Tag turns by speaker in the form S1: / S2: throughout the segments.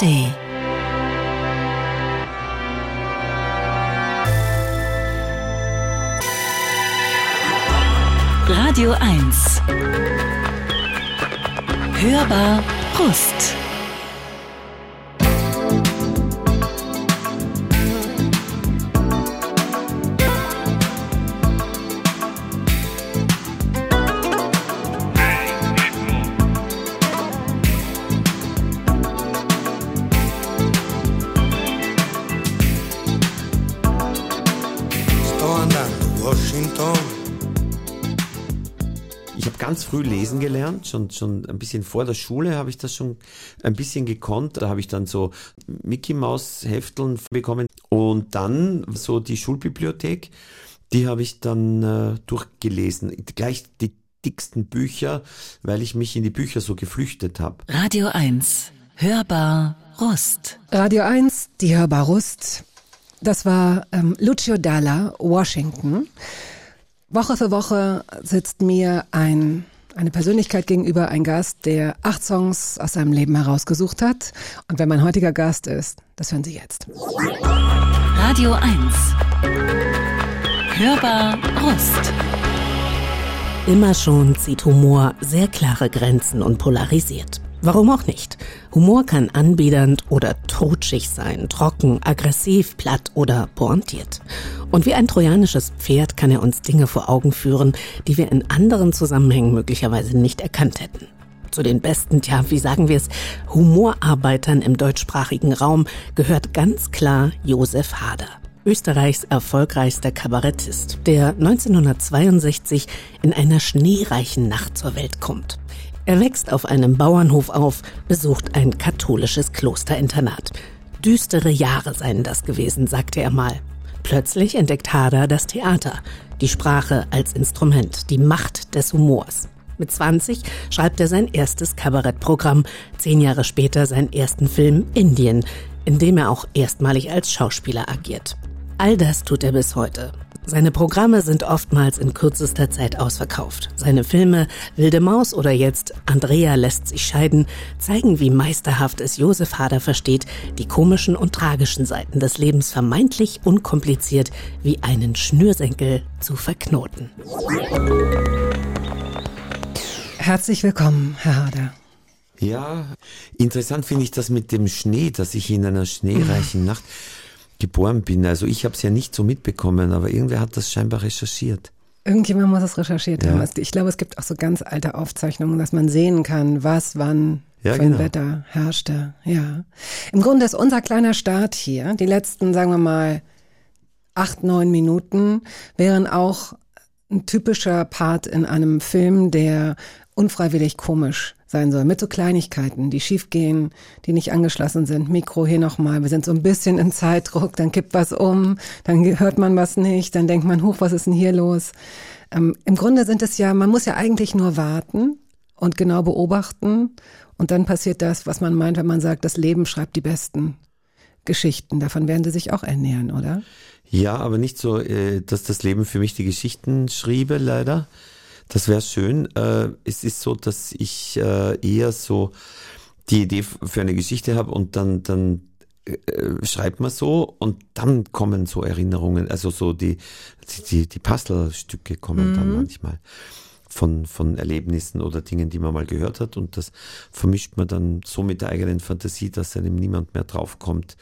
S1: ARD. Radio 1. Hörbar Brust.
S2: Früh lesen gelernt, schon, schon ein bisschen vor der Schule habe ich das schon ein bisschen gekonnt. Da habe ich dann so Mickey Maus Hefteln bekommen und dann so die Schulbibliothek, die habe ich dann äh, durchgelesen. Gleich die dicksten Bücher, weil ich mich in die Bücher so geflüchtet habe.
S1: Radio 1, Hörbar Rust.
S3: Radio 1, die Hörbar Rust. Das war ähm, Lucio Dalla, Washington. Woche für Woche sitzt mir ein, eine Persönlichkeit gegenüber, ein Gast, der acht Songs aus seinem Leben herausgesucht hat. Und wer mein heutiger Gast ist, das hören Sie jetzt.
S1: Radio 1. Hörbar Rust. Immer schon zieht Humor sehr klare Grenzen und polarisiert. Warum auch nicht? Humor kann anbiedernd oder totschig sein, trocken, aggressiv, platt oder pointiert. Und wie ein trojanisches Pferd kann er uns Dinge vor Augen führen, die wir in anderen Zusammenhängen möglicherweise nicht erkannt hätten. Zu den besten, ja, wie sagen wir es, Humorarbeitern im deutschsprachigen Raum gehört ganz klar Josef Hader. Österreichs erfolgreichster Kabarettist, der 1962 in einer schneereichen Nacht zur Welt kommt. Er wächst auf einem Bauernhof auf, besucht ein katholisches Klosterinternat. Düstere Jahre seien das gewesen, sagte er mal. Plötzlich entdeckt Hader das Theater, die Sprache als Instrument, die Macht des Humors. Mit 20 schreibt er sein erstes Kabarettprogramm, zehn Jahre später seinen ersten Film Indien, in dem er auch erstmalig als Schauspieler agiert. All das tut er bis heute. Seine Programme sind oftmals in kürzester Zeit ausverkauft. Seine Filme Wilde Maus oder jetzt Andrea lässt sich scheiden zeigen, wie meisterhaft es Josef Hader versteht, die komischen und tragischen Seiten des Lebens vermeintlich unkompliziert wie einen Schnürsenkel zu verknoten.
S3: Herzlich willkommen, Herr Hader.
S2: Ja, interessant finde ich das mit dem Schnee, dass ich in einer schneereichen Nacht geboren bin. Also ich habe es ja nicht so mitbekommen, aber irgendwer hat das scheinbar recherchiert.
S3: Irgendjemand muss es recherchiert ja. haben. Ich glaube, es gibt auch so ganz alte Aufzeichnungen, dass man sehen kann, was wann ja, für ein genau. Wetter herrschte. Ja. Im Grunde ist unser kleiner Start hier, die letzten, sagen wir mal, acht, neun Minuten, wären auch ein typischer Part in einem Film, der unfreiwillig komisch sein soll. Mit so Kleinigkeiten, die schiefgehen, die nicht angeschlossen sind. Mikro hier nochmal. Wir sind so ein bisschen in Zeitdruck. Dann kippt was um. Dann hört man was nicht. Dann denkt man, hoch, was ist denn hier los? Ähm, Im Grunde sind es ja, man muss ja eigentlich nur warten und genau beobachten. Und dann passiert das, was man meint, wenn man sagt, das Leben schreibt die besten Geschichten. Davon werden Sie sich auch ernähren, oder?
S2: Ja, aber nicht so, äh, dass das Leben für mich die Geschichten schriebe, leider das wäre schön. Äh, es ist so, dass ich äh, eher so die Idee für eine Geschichte habe und dann, dann äh, schreibt man so und dann kommen so Erinnerungen, also so die, die, die Puzzlestücke kommen mhm. dann manchmal von, von Erlebnissen oder Dingen, die man mal gehört hat und das vermischt man dann so mit der eigenen Fantasie, dass einem niemand mehr draufkommt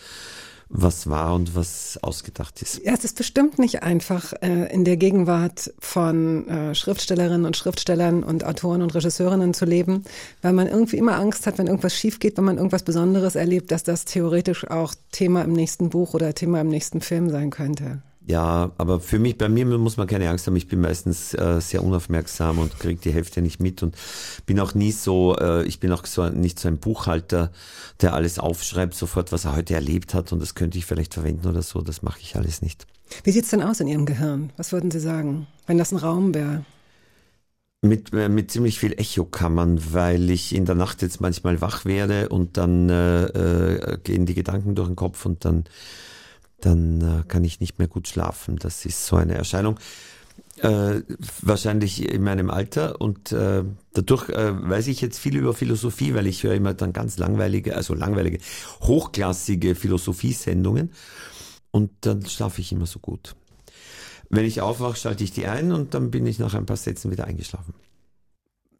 S2: was war und was ausgedacht ist.
S3: Ja, es ist bestimmt nicht einfach, äh, in der Gegenwart von äh, Schriftstellerinnen und Schriftstellern und Autoren und Regisseurinnen zu leben, weil man irgendwie immer Angst hat, wenn irgendwas schief geht, wenn man irgendwas Besonderes erlebt, dass das theoretisch auch Thema im nächsten Buch oder Thema im nächsten Film sein könnte.
S2: Ja, aber für mich, bei mir muss man keine Angst haben. Ich bin meistens äh, sehr unaufmerksam und kriege die Hälfte nicht mit und bin auch nie so, äh, ich bin auch so nicht so ein Buchhalter, der alles aufschreibt, sofort, was er heute erlebt hat und das könnte ich vielleicht verwenden oder so. Das mache ich alles nicht.
S3: Wie sieht's denn aus in Ihrem Gehirn? Was würden Sie sagen, wenn das ein Raum wäre?
S2: Mit, äh, mit ziemlich viel Echokammern, weil ich in der Nacht jetzt manchmal wach werde und dann äh, äh, gehen die Gedanken durch den Kopf und dann dann äh, kann ich nicht mehr gut schlafen. Das ist so eine Erscheinung. Äh, wahrscheinlich in meinem Alter und äh, dadurch äh, weiß ich jetzt viel über Philosophie, weil ich höre immer dann ganz langweilige, also langweilige, hochklassige Philosophiesendungen und dann schlafe ich immer so gut. Wenn ich aufwache, schalte ich die ein und dann bin ich nach ein paar Sätzen wieder eingeschlafen.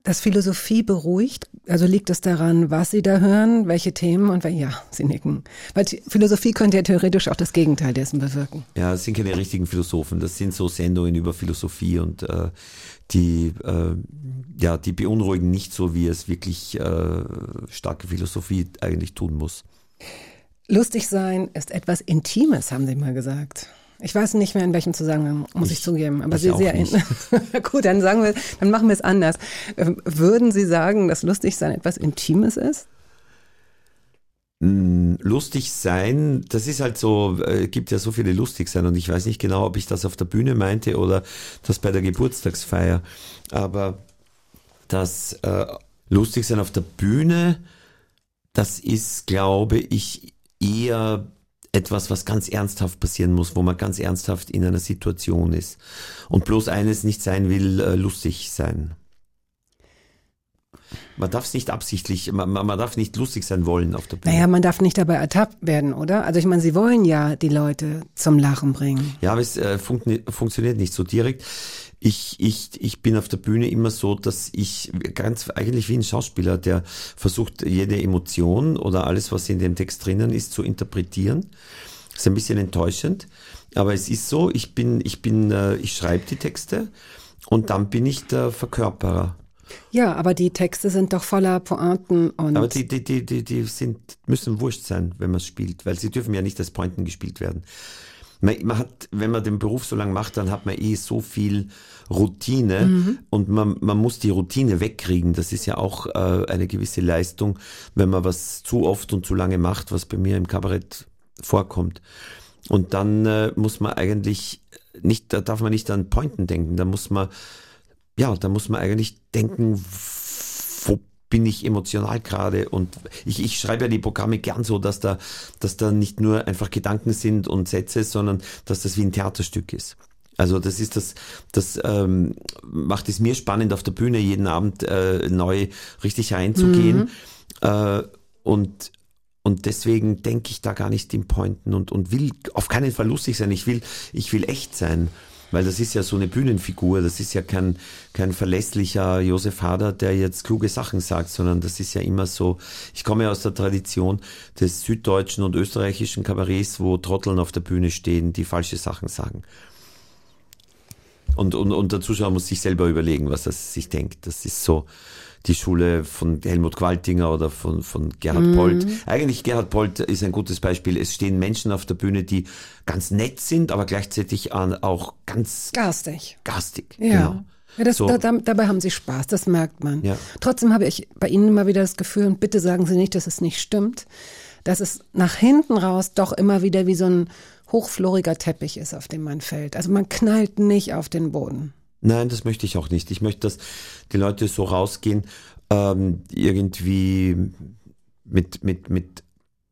S3: Das Philosophie beruhigt, also liegt es daran, was Sie da hören, welche Themen und ja, Sie nicken. Weil Philosophie könnte ja theoretisch auch das Gegenteil dessen bewirken.
S2: Ja, das sind keine richtigen Philosophen, das sind so Sendungen über Philosophie und äh, die, äh, ja, die beunruhigen nicht so, wie es wirklich äh, starke Philosophie eigentlich tun muss.
S3: Lustig sein ist etwas Intimes, haben Sie mal gesagt. Ich weiß nicht mehr in welchem Zusammenhang, muss ich, ich zugeben. Aber Sie sehr gut, dann sagen wir, dann machen wir es anders. Ähm, würden Sie sagen, dass lustig sein etwas Intimes ist?
S2: Hm, lustig sein, das ist halt so, äh, gibt ja so viele lustig sein und ich weiß nicht genau, ob ich das auf der Bühne meinte oder das bei der Geburtstagsfeier. Aber das äh, lustig sein auf der Bühne, das ist, glaube ich, eher etwas, was ganz ernsthaft passieren muss, wo man ganz ernsthaft in einer Situation ist. Und bloß eines nicht sein will, äh, lustig sein. Man darf es nicht absichtlich, man, man, darf nicht lustig sein wollen auf der Bühne.
S3: Naja, man darf nicht dabei ertappt werden, oder? Also ich meine, Sie wollen ja die Leute zum Lachen bringen.
S2: Ja, aber es äh, fun funktioniert nicht so direkt. Ich, ich, ich bin auf der Bühne immer so, dass ich ganz eigentlich wie ein Schauspieler, der versucht, jede Emotion oder alles, was in dem Text drinnen ist, zu interpretieren. Das ist ein bisschen enttäuschend, aber es ist so, ich bin, ich bin, äh, ich schreibe die Texte und dann bin ich der Verkörperer.
S3: Ja, aber die Texte sind doch voller Pointen und.
S2: Aber die, die, die, die, die sind, müssen wurscht sein, wenn man spielt, weil sie dürfen ja nicht als Pointen gespielt werden. Man, man hat, wenn man den Beruf so lange macht, dann hat man eh so viel Routine mhm. und man, man muss die Routine wegkriegen. Das ist ja auch äh, eine gewisse Leistung, wenn man was zu oft und zu lange macht, was bei mir im Kabarett vorkommt. Und dann äh, muss man eigentlich nicht, da darf man nicht an Pointen denken, da muss man ja, da muss man eigentlich denken, bin ich emotional gerade und ich, ich schreibe ja die Programme gern so, dass da, dass da nicht nur einfach Gedanken sind und Sätze, sondern dass das wie ein Theaterstück ist. Also das ist das, das ähm, macht es mir spannend, auf der Bühne jeden Abend äh, neu richtig reinzugehen. Mhm. Äh, und und deswegen denke ich da gar nicht in Pointen und, und will auf keinen Fall lustig sein. Ich will, ich will echt sein. Weil das ist ja so eine Bühnenfigur, das ist ja kein, kein verlässlicher Josef Hader, der jetzt kluge Sachen sagt, sondern das ist ja immer so, ich komme aus der Tradition des süddeutschen und österreichischen Kabarets, wo Trotteln auf der Bühne stehen, die falsche Sachen sagen. Und, und, und der Zuschauer muss sich selber überlegen, was er sich denkt. Das ist so, die Schule von Helmut Qualtinger oder von, von Gerhard mhm. Polt. Eigentlich Gerhard Polt ist ein gutes Beispiel. Es stehen Menschen auf der Bühne, die ganz nett sind, aber gleichzeitig auch ganz
S3: garstig.
S2: Garstig,
S3: ja. genau. Ja, das, so. da, dabei haben Sie Spaß, das merkt man. Ja. Trotzdem habe ich bei Ihnen immer wieder das Gefühl, und bitte sagen Sie nicht, dass es nicht stimmt, dass es nach hinten raus doch immer wieder wie so ein hochfloriger Teppich ist, auf dem man fällt. Also man knallt nicht auf den Boden.
S2: Nein, das möchte ich auch nicht. Ich möchte, dass die Leute so rausgehen, ähm, irgendwie mit, mit, mit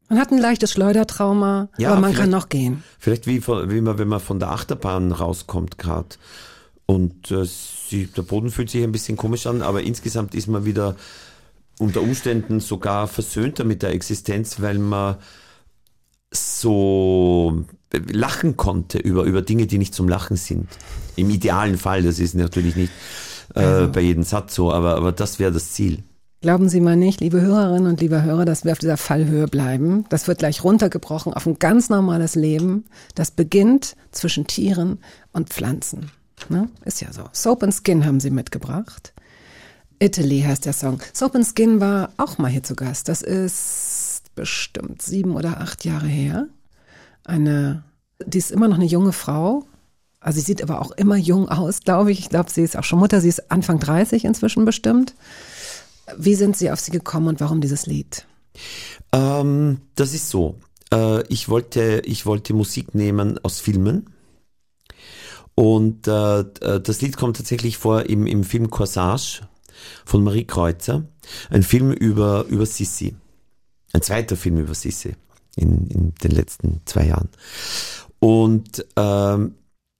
S3: man hat ein leichtes Schleudertrauma, ja, aber man kann noch gehen.
S2: Vielleicht wie, wie man, wenn man von der Achterbahn rauskommt gerade. Und äh, sie, der Boden fühlt sich ein bisschen komisch an, aber insgesamt ist man wieder unter Umständen sogar versöhnter mit der Existenz, weil man so lachen konnte über, über Dinge, die nicht zum Lachen sind. Im idealen Fall, das ist natürlich nicht äh, also. bei jedem Satz so, aber, aber das wäre das Ziel.
S3: Glauben Sie mal nicht, liebe Hörerinnen und liebe Hörer, dass wir auf dieser Fallhöhe bleiben. Das wird gleich runtergebrochen auf ein ganz normales Leben. Das beginnt zwischen Tieren und Pflanzen. Ne? Ist ja so. Soap and Skin haben Sie mitgebracht. Italy heißt der Song. Soap and Skin war auch mal hier zu Gast. Das ist bestimmt sieben oder acht Jahre her. Eine, die ist immer noch eine junge Frau. Also sie sieht aber auch immer jung aus, glaube ich. Ich glaube, sie ist auch schon Mutter. Sie ist Anfang 30 inzwischen bestimmt. Wie sind Sie auf sie gekommen und warum dieses Lied?
S2: Ähm, das ist so. Äh, ich, wollte, ich wollte Musik nehmen aus Filmen. Und äh, äh, das Lied kommt tatsächlich vor im, im Film Corsage von Marie Kreuzer. Ein Film über, über Sissi. Ein zweiter Film über Sissi in, in den letzten zwei Jahren. Und ähm,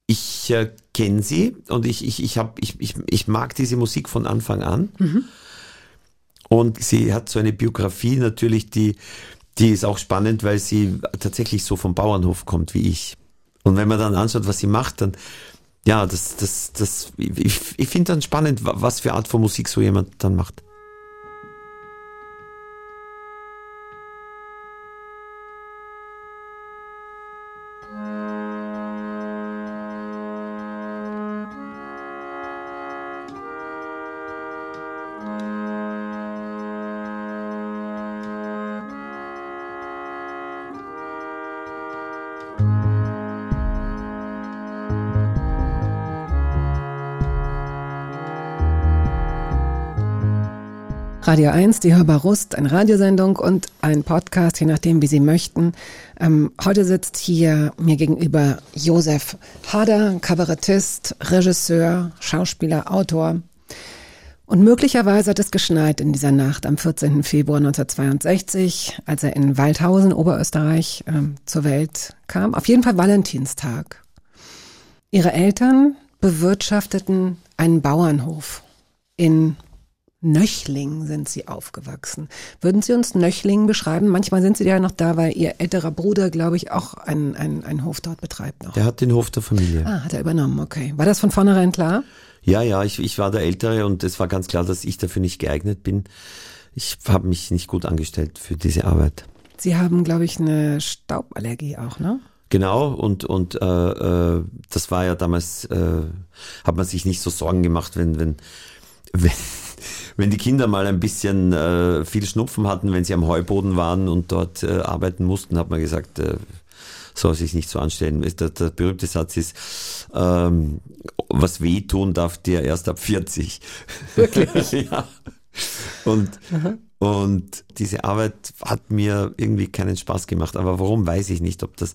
S2: ich äh, kenne sie und ich, ich, ich, hab, ich, ich, ich mag diese Musik von Anfang an. Mhm. Und sie hat so eine Biografie natürlich, die, die ist auch spannend, weil sie tatsächlich so vom Bauernhof kommt wie ich. Und wenn man dann anschaut, was sie macht, dann, ja, das, das, das, ich, ich finde dann spannend, was für Art von Musik so jemand dann macht.
S3: Radio 1, die Hörbar Rust, eine Radiosendung und ein Podcast, je nachdem, wie Sie möchten. Ähm, heute sitzt hier mir gegenüber Josef Hader, Kabarettist, Regisseur, Schauspieler, Autor. Und möglicherweise hat es geschneit in dieser Nacht am 14. Februar 1962, als er in Waldhausen, Oberösterreich, ähm, zur Welt kam. Auf jeden Fall Valentinstag. Ihre Eltern bewirtschafteten einen Bauernhof in Nöchling sind Sie aufgewachsen. Würden Sie uns Nöchling beschreiben? Manchmal sind Sie ja noch da, weil Ihr älterer Bruder, glaube ich, auch einen, einen, einen Hof dort betreibt noch.
S2: Der hat den Hof der Familie.
S3: Ah, hat er übernommen, okay. War das von vornherein klar?
S2: Ja, ja, ich, ich war der Ältere und es war ganz klar, dass ich dafür nicht geeignet bin. Ich habe mich nicht gut angestellt für diese Arbeit.
S3: Sie haben, glaube ich, eine Stauballergie auch, ne?
S2: Genau, und, und äh, äh, das war ja damals, äh, hat man sich nicht so Sorgen gemacht, wenn, wenn, wenn wenn die Kinder mal ein bisschen äh, viel Schnupfen hatten, wenn sie am Heuboden waren und dort äh, arbeiten mussten, hat man gesagt, äh, soll sich nicht so anstellen. Der, der berühmte Satz ist, ähm, was wehtun darf dir erst ab 40.
S3: Wirklich?
S2: ja. Und, und diese Arbeit hat mir irgendwie keinen Spaß gemacht. Aber warum, weiß ich nicht. Ob das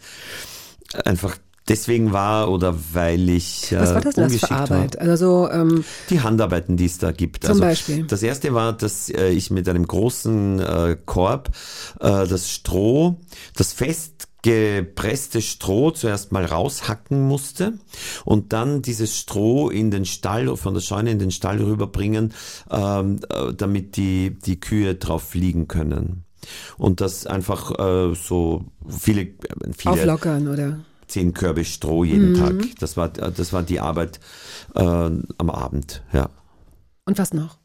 S2: einfach deswegen war oder weil ich
S3: äh, Was war das denn für Arbeit? War. Also so, ähm,
S2: die Handarbeiten, die es da gibt.
S3: Zum also, Beispiel.
S2: Das erste war, dass äh, ich mit einem großen äh, Korb äh, das Stroh, das fest gepresste Stroh zuerst mal raushacken musste und dann dieses Stroh in den Stall, von der Scheune in den Stall rüberbringen, ähm, äh, damit die, die Kühe drauf liegen können. Und das einfach äh, so viele, äh, viele
S3: Auflockern, oder?
S2: Zehn Körbe Stroh jeden mhm. Tag. Das war, das war die Arbeit äh, am Abend, ja.
S3: Und was noch?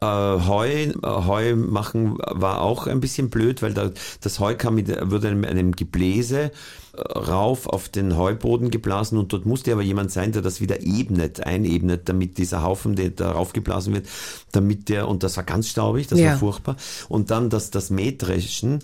S2: Äh, Heu, Heu machen war auch ein bisschen blöd, weil da, das Heu kam mit, wurde in einem Gebläse äh, rauf auf den Heuboden geblasen und dort musste aber jemand sein, der das wieder ebnet, einebnet, damit dieser Haufen, der da raufgeblasen wird, damit der, und das war ganz staubig, das ja. war furchtbar, und dann das, das Mähdreschen,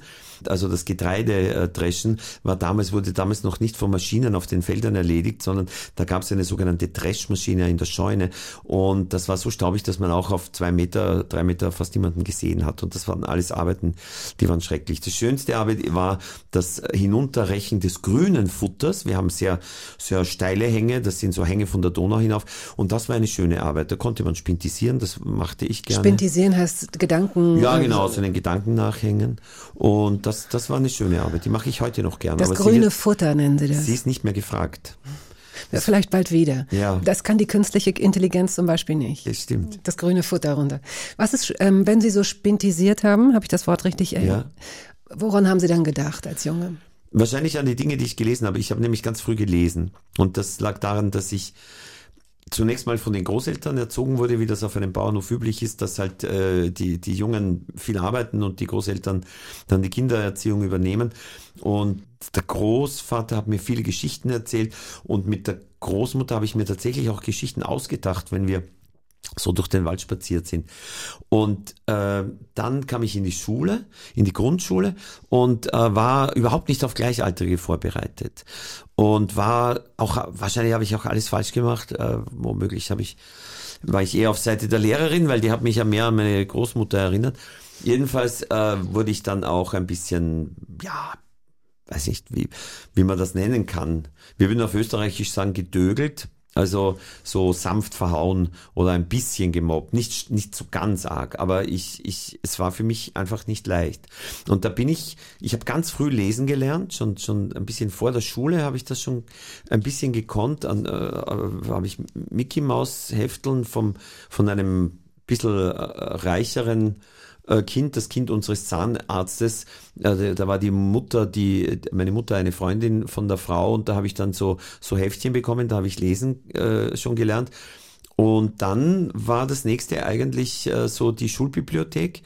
S2: also das Getreidedreschen war damals, wurde damals noch nicht von Maschinen auf den Feldern erledigt, sondern da gab es eine sogenannte Dreschmaschine in der Scheune und das war so staubig, dass man auch auf zwei Meter, drei Meter fast niemanden gesehen hat und das waren alles Arbeiten, die waren schrecklich. Das schönste Arbeit war das Hinunterrechen des grünen Futters. Wir haben sehr, sehr steile Hänge, das sind so Hänge von der Donau hinauf und das war eine schöne Arbeit. Da konnte man spintisieren, das machte ich gerne.
S3: Spintisieren heißt Gedanken.
S2: Ja, genau, so einen Gedanken nachhängen und das, das war eine schöne Arbeit. Die mache ich heute noch gerne.
S3: Das grüne wird, Futter nennen Sie das.
S2: Sie ist nicht mehr gefragt.
S3: Ja, vielleicht bald wieder.
S2: Ja.
S3: Das kann die künstliche Intelligenz zum Beispiel nicht.
S2: Das stimmt.
S3: Das grüne Futter runter. Was ist, ähm, wenn Sie so spintisiert haben, habe ich das Wort richtig erinnert? Ja. Woran haben Sie dann gedacht als Junge?
S2: Wahrscheinlich an die Dinge, die ich gelesen habe. Ich habe nämlich ganz früh gelesen. Und das lag daran, dass ich zunächst mal von den Großeltern erzogen wurde, wie das auf einem Bauernhof üblich ist, dass halt äh, die, die Jungen viel arbeiten und die Großeltern dann die Kindererziehung übernehmen. Und der Großvater hat mir viele Geschichten erzählt und mit der Großmutter habe ich mir tatsächlich auch Geschichten ausgedacht, wenn wir so durch den Wald spaziert sind. Und äh, dann kam ich in die Schule, in die Grundschule und äh, war überhaupt nicht auf Gleichaltrige vorbereitet. Und war auch, wahrscheinlich habe ich auch alles falsch gemacht, äh, womöglich habe ich, war ich eher auf Seite der Lehrerin, weil die hat mich ja mehr an meine Großmutter erinnert. Jedenfalls äh, wurde ich dann auch ein bisschen, ja, weiß nicht, wie, wie man das nennen kann. Wir würden auf Österreichisch sagen, gedögelt Also so sanft verhauen oder ein bisschen gemobbt, nicht nicht so ganz arg, aber ich ich es war für mich einfach nicht leicht. Und da bin ich, ich habe ganz früh lesen gelernt, schon schon ein bisschen vor der Schule habe ich das schon ein bisschen gekonnt. An, äh, habe ich Mickey Maus Hefteln vom von einem bisschen äh, reicheren äh, Kind, das Kind unseres Zahnarztes. Äh, da war die Mutter, die meine Mutter eine Freundin von der Frau und da habe ich dann so so Heftchen bekommen, da habe ich lesen äh, schon gelernt. Und dann war das nächste eigentlich äh, so die Schulbibliothek.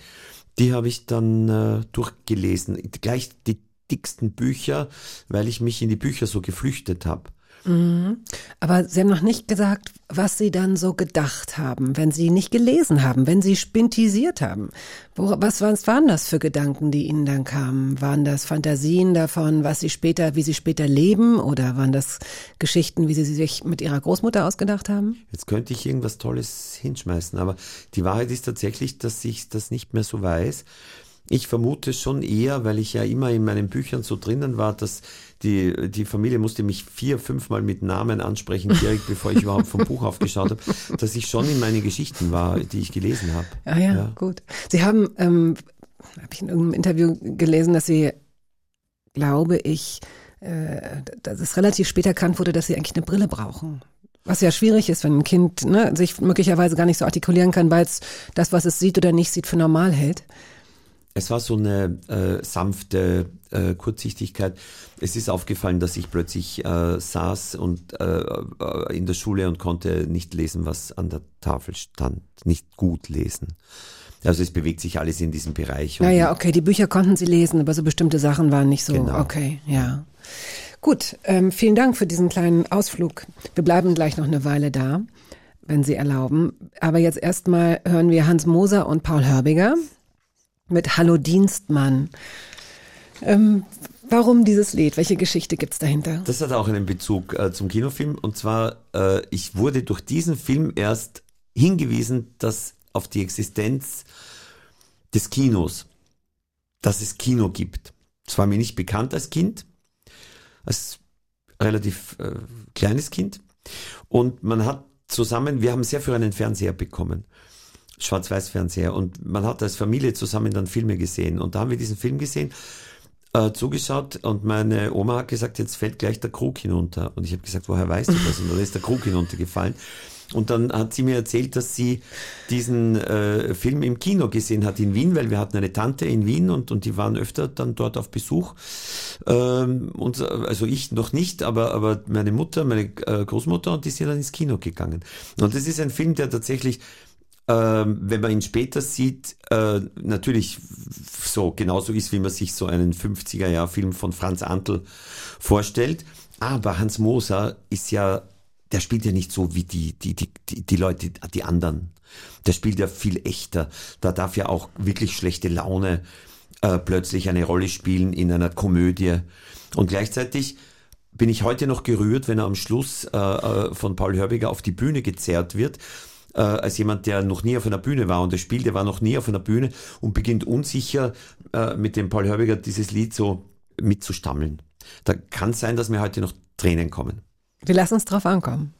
S2: Die habe ich dann durchgelesen. Gleich die dicksten Bücher, weil ich mich in die Bücher so geflüchtet habe.
S3: Mhm. Aber Sie haben noch nicht gesagt, was Sie dann so gedacht haben, wenn Sie nicht gelesen haben, wenn Sie spintisiert haben. Wo, was, waren das für Gedanken, die Ihnen dann kamen? Waren das Fantasien davon, was Sie später, wie Sie später leben, oder waren das Geschichten, wie Sie sich mit Ihrer Großmutter ausgedacht haben?
S2: Jetzt könnte ich irgendwas Tolles hinschmeißen, aber die Wahrheit ist tatsächlich, dass ich das nicht mehr so weiß. Ich vermute schon eher, weil ich ja immer in meinen Büchern so drinnen war, dass die, die Familie musste mich vier, fünfmal mit Namen ansprechen, direkt bevor ich überhaupt vom Buch aufgeschaut habe, dass ich schon in meine Geschichten war, die ich gelesen habe.
S3: Ah ja, ja. gut. Sie haben, ähm, habe ich in irgendeinem Interview gelesen, dass Sie, glaube ich, äh, dass es relativ spät erkannt wurde, dass Sie eigentlich eine Brille brauchen. Was ja schwierig ist, wenn ein Kind ne, sich möglicherweise gar nicht so artikulieren kann, weil es das, was es sieht oder nicht sieht, für normal hält.
S2: Es war so eine äh, sanfte äh, Kurzsichtigkeit. Es ist aufgefallen, dass ich plötzlich äh, saß und äh, äh, in der Schule und konnte nicht lesen, was an der Tafel stand. Nicht gut lesen. Also es bewegt sich alles in diesem Bereich.
S3: Naja, okay, die Bücher konnten Sie lesen, aber so bestimmte Sachen waren nicht so. Genau. Okay, ja. Gut, ähm, vielen Dank für diesen kleinen Ausflug. Wir bleiben gleich noch eine Weile da, wenn Sie erlauben. Aber jetzt erstmal hören wir Hans Moser und Paul Hörbiger mit Hallo Dienstmann. Ähm, warum dieses Lied? Welche Geschichte gibt's dahinter?
S2: Das hat auch einen Bezug äh, zum Kinofilm. Und zwar, äh, ich wurde durch diesen Film erst hingewiesen, dass auf die Existenz des Kinos, dass es Kino gibt. Das war mir nicht bekannt als Kind, als relativ äh, kleines Kind. Und man hat zusammen, wir haben sehr für einen Fernseher bekommen. Schwarz-Weiß-Fernseher und man hat als Familie zusammen dann Filme gesehen und da haben wir diesen Film gesehen, äh, zugeschaut und meine Oma hat gesagt, jetzt fällt gleich der Krug hinunter und ich habe gesagt, woher weißt du das? Und dann ist der Krug hinuntergefallen und dann hat sie mir erzählt, dass sie diesen äh, Film im Kino gesehen hat in Wien, weil wir hatten eine Tante in Wien und, und die waren öfter dann dort auf Besuch. Ähm, und, also ich noch nicht, aber, aber meine Mutter, meine äh, Großmutter und die sind dann ins Kino gegangen. Und das ist ein Film, der tatsächlich ähm, wenn man ihn später sieht, äh, natürlich so genauso ist, wie man sich so einen 50er-Jahr-Film von Franz Antl vorstellt. Aber Hans Moser ist ja, der spielt ja nicht so wie die, die, die, die, Leute, die anderen. Der spielt ja viel echter. Da darf ja auch wirklich schlechte Laune äh, plötzlich eine Rolle spielen in einer Komödie. Und gleichzeitig bin ich heute noch gerührt, wenn er am Schluss äh, äh von Paul Hörbiger auf die Bühne gezerrt wird äh, als jemand, der noch nie auf einer Bühne war und das Spiel, der war noch nie auf einer Bühne und beginnt unsicher äh, mit dem Paul Hörbiger dieses Lied so mitzustammeln. Da kann es sein, dass mir heute noch Tränen kommen.
S3: Wir lassen uns drauf ankommen.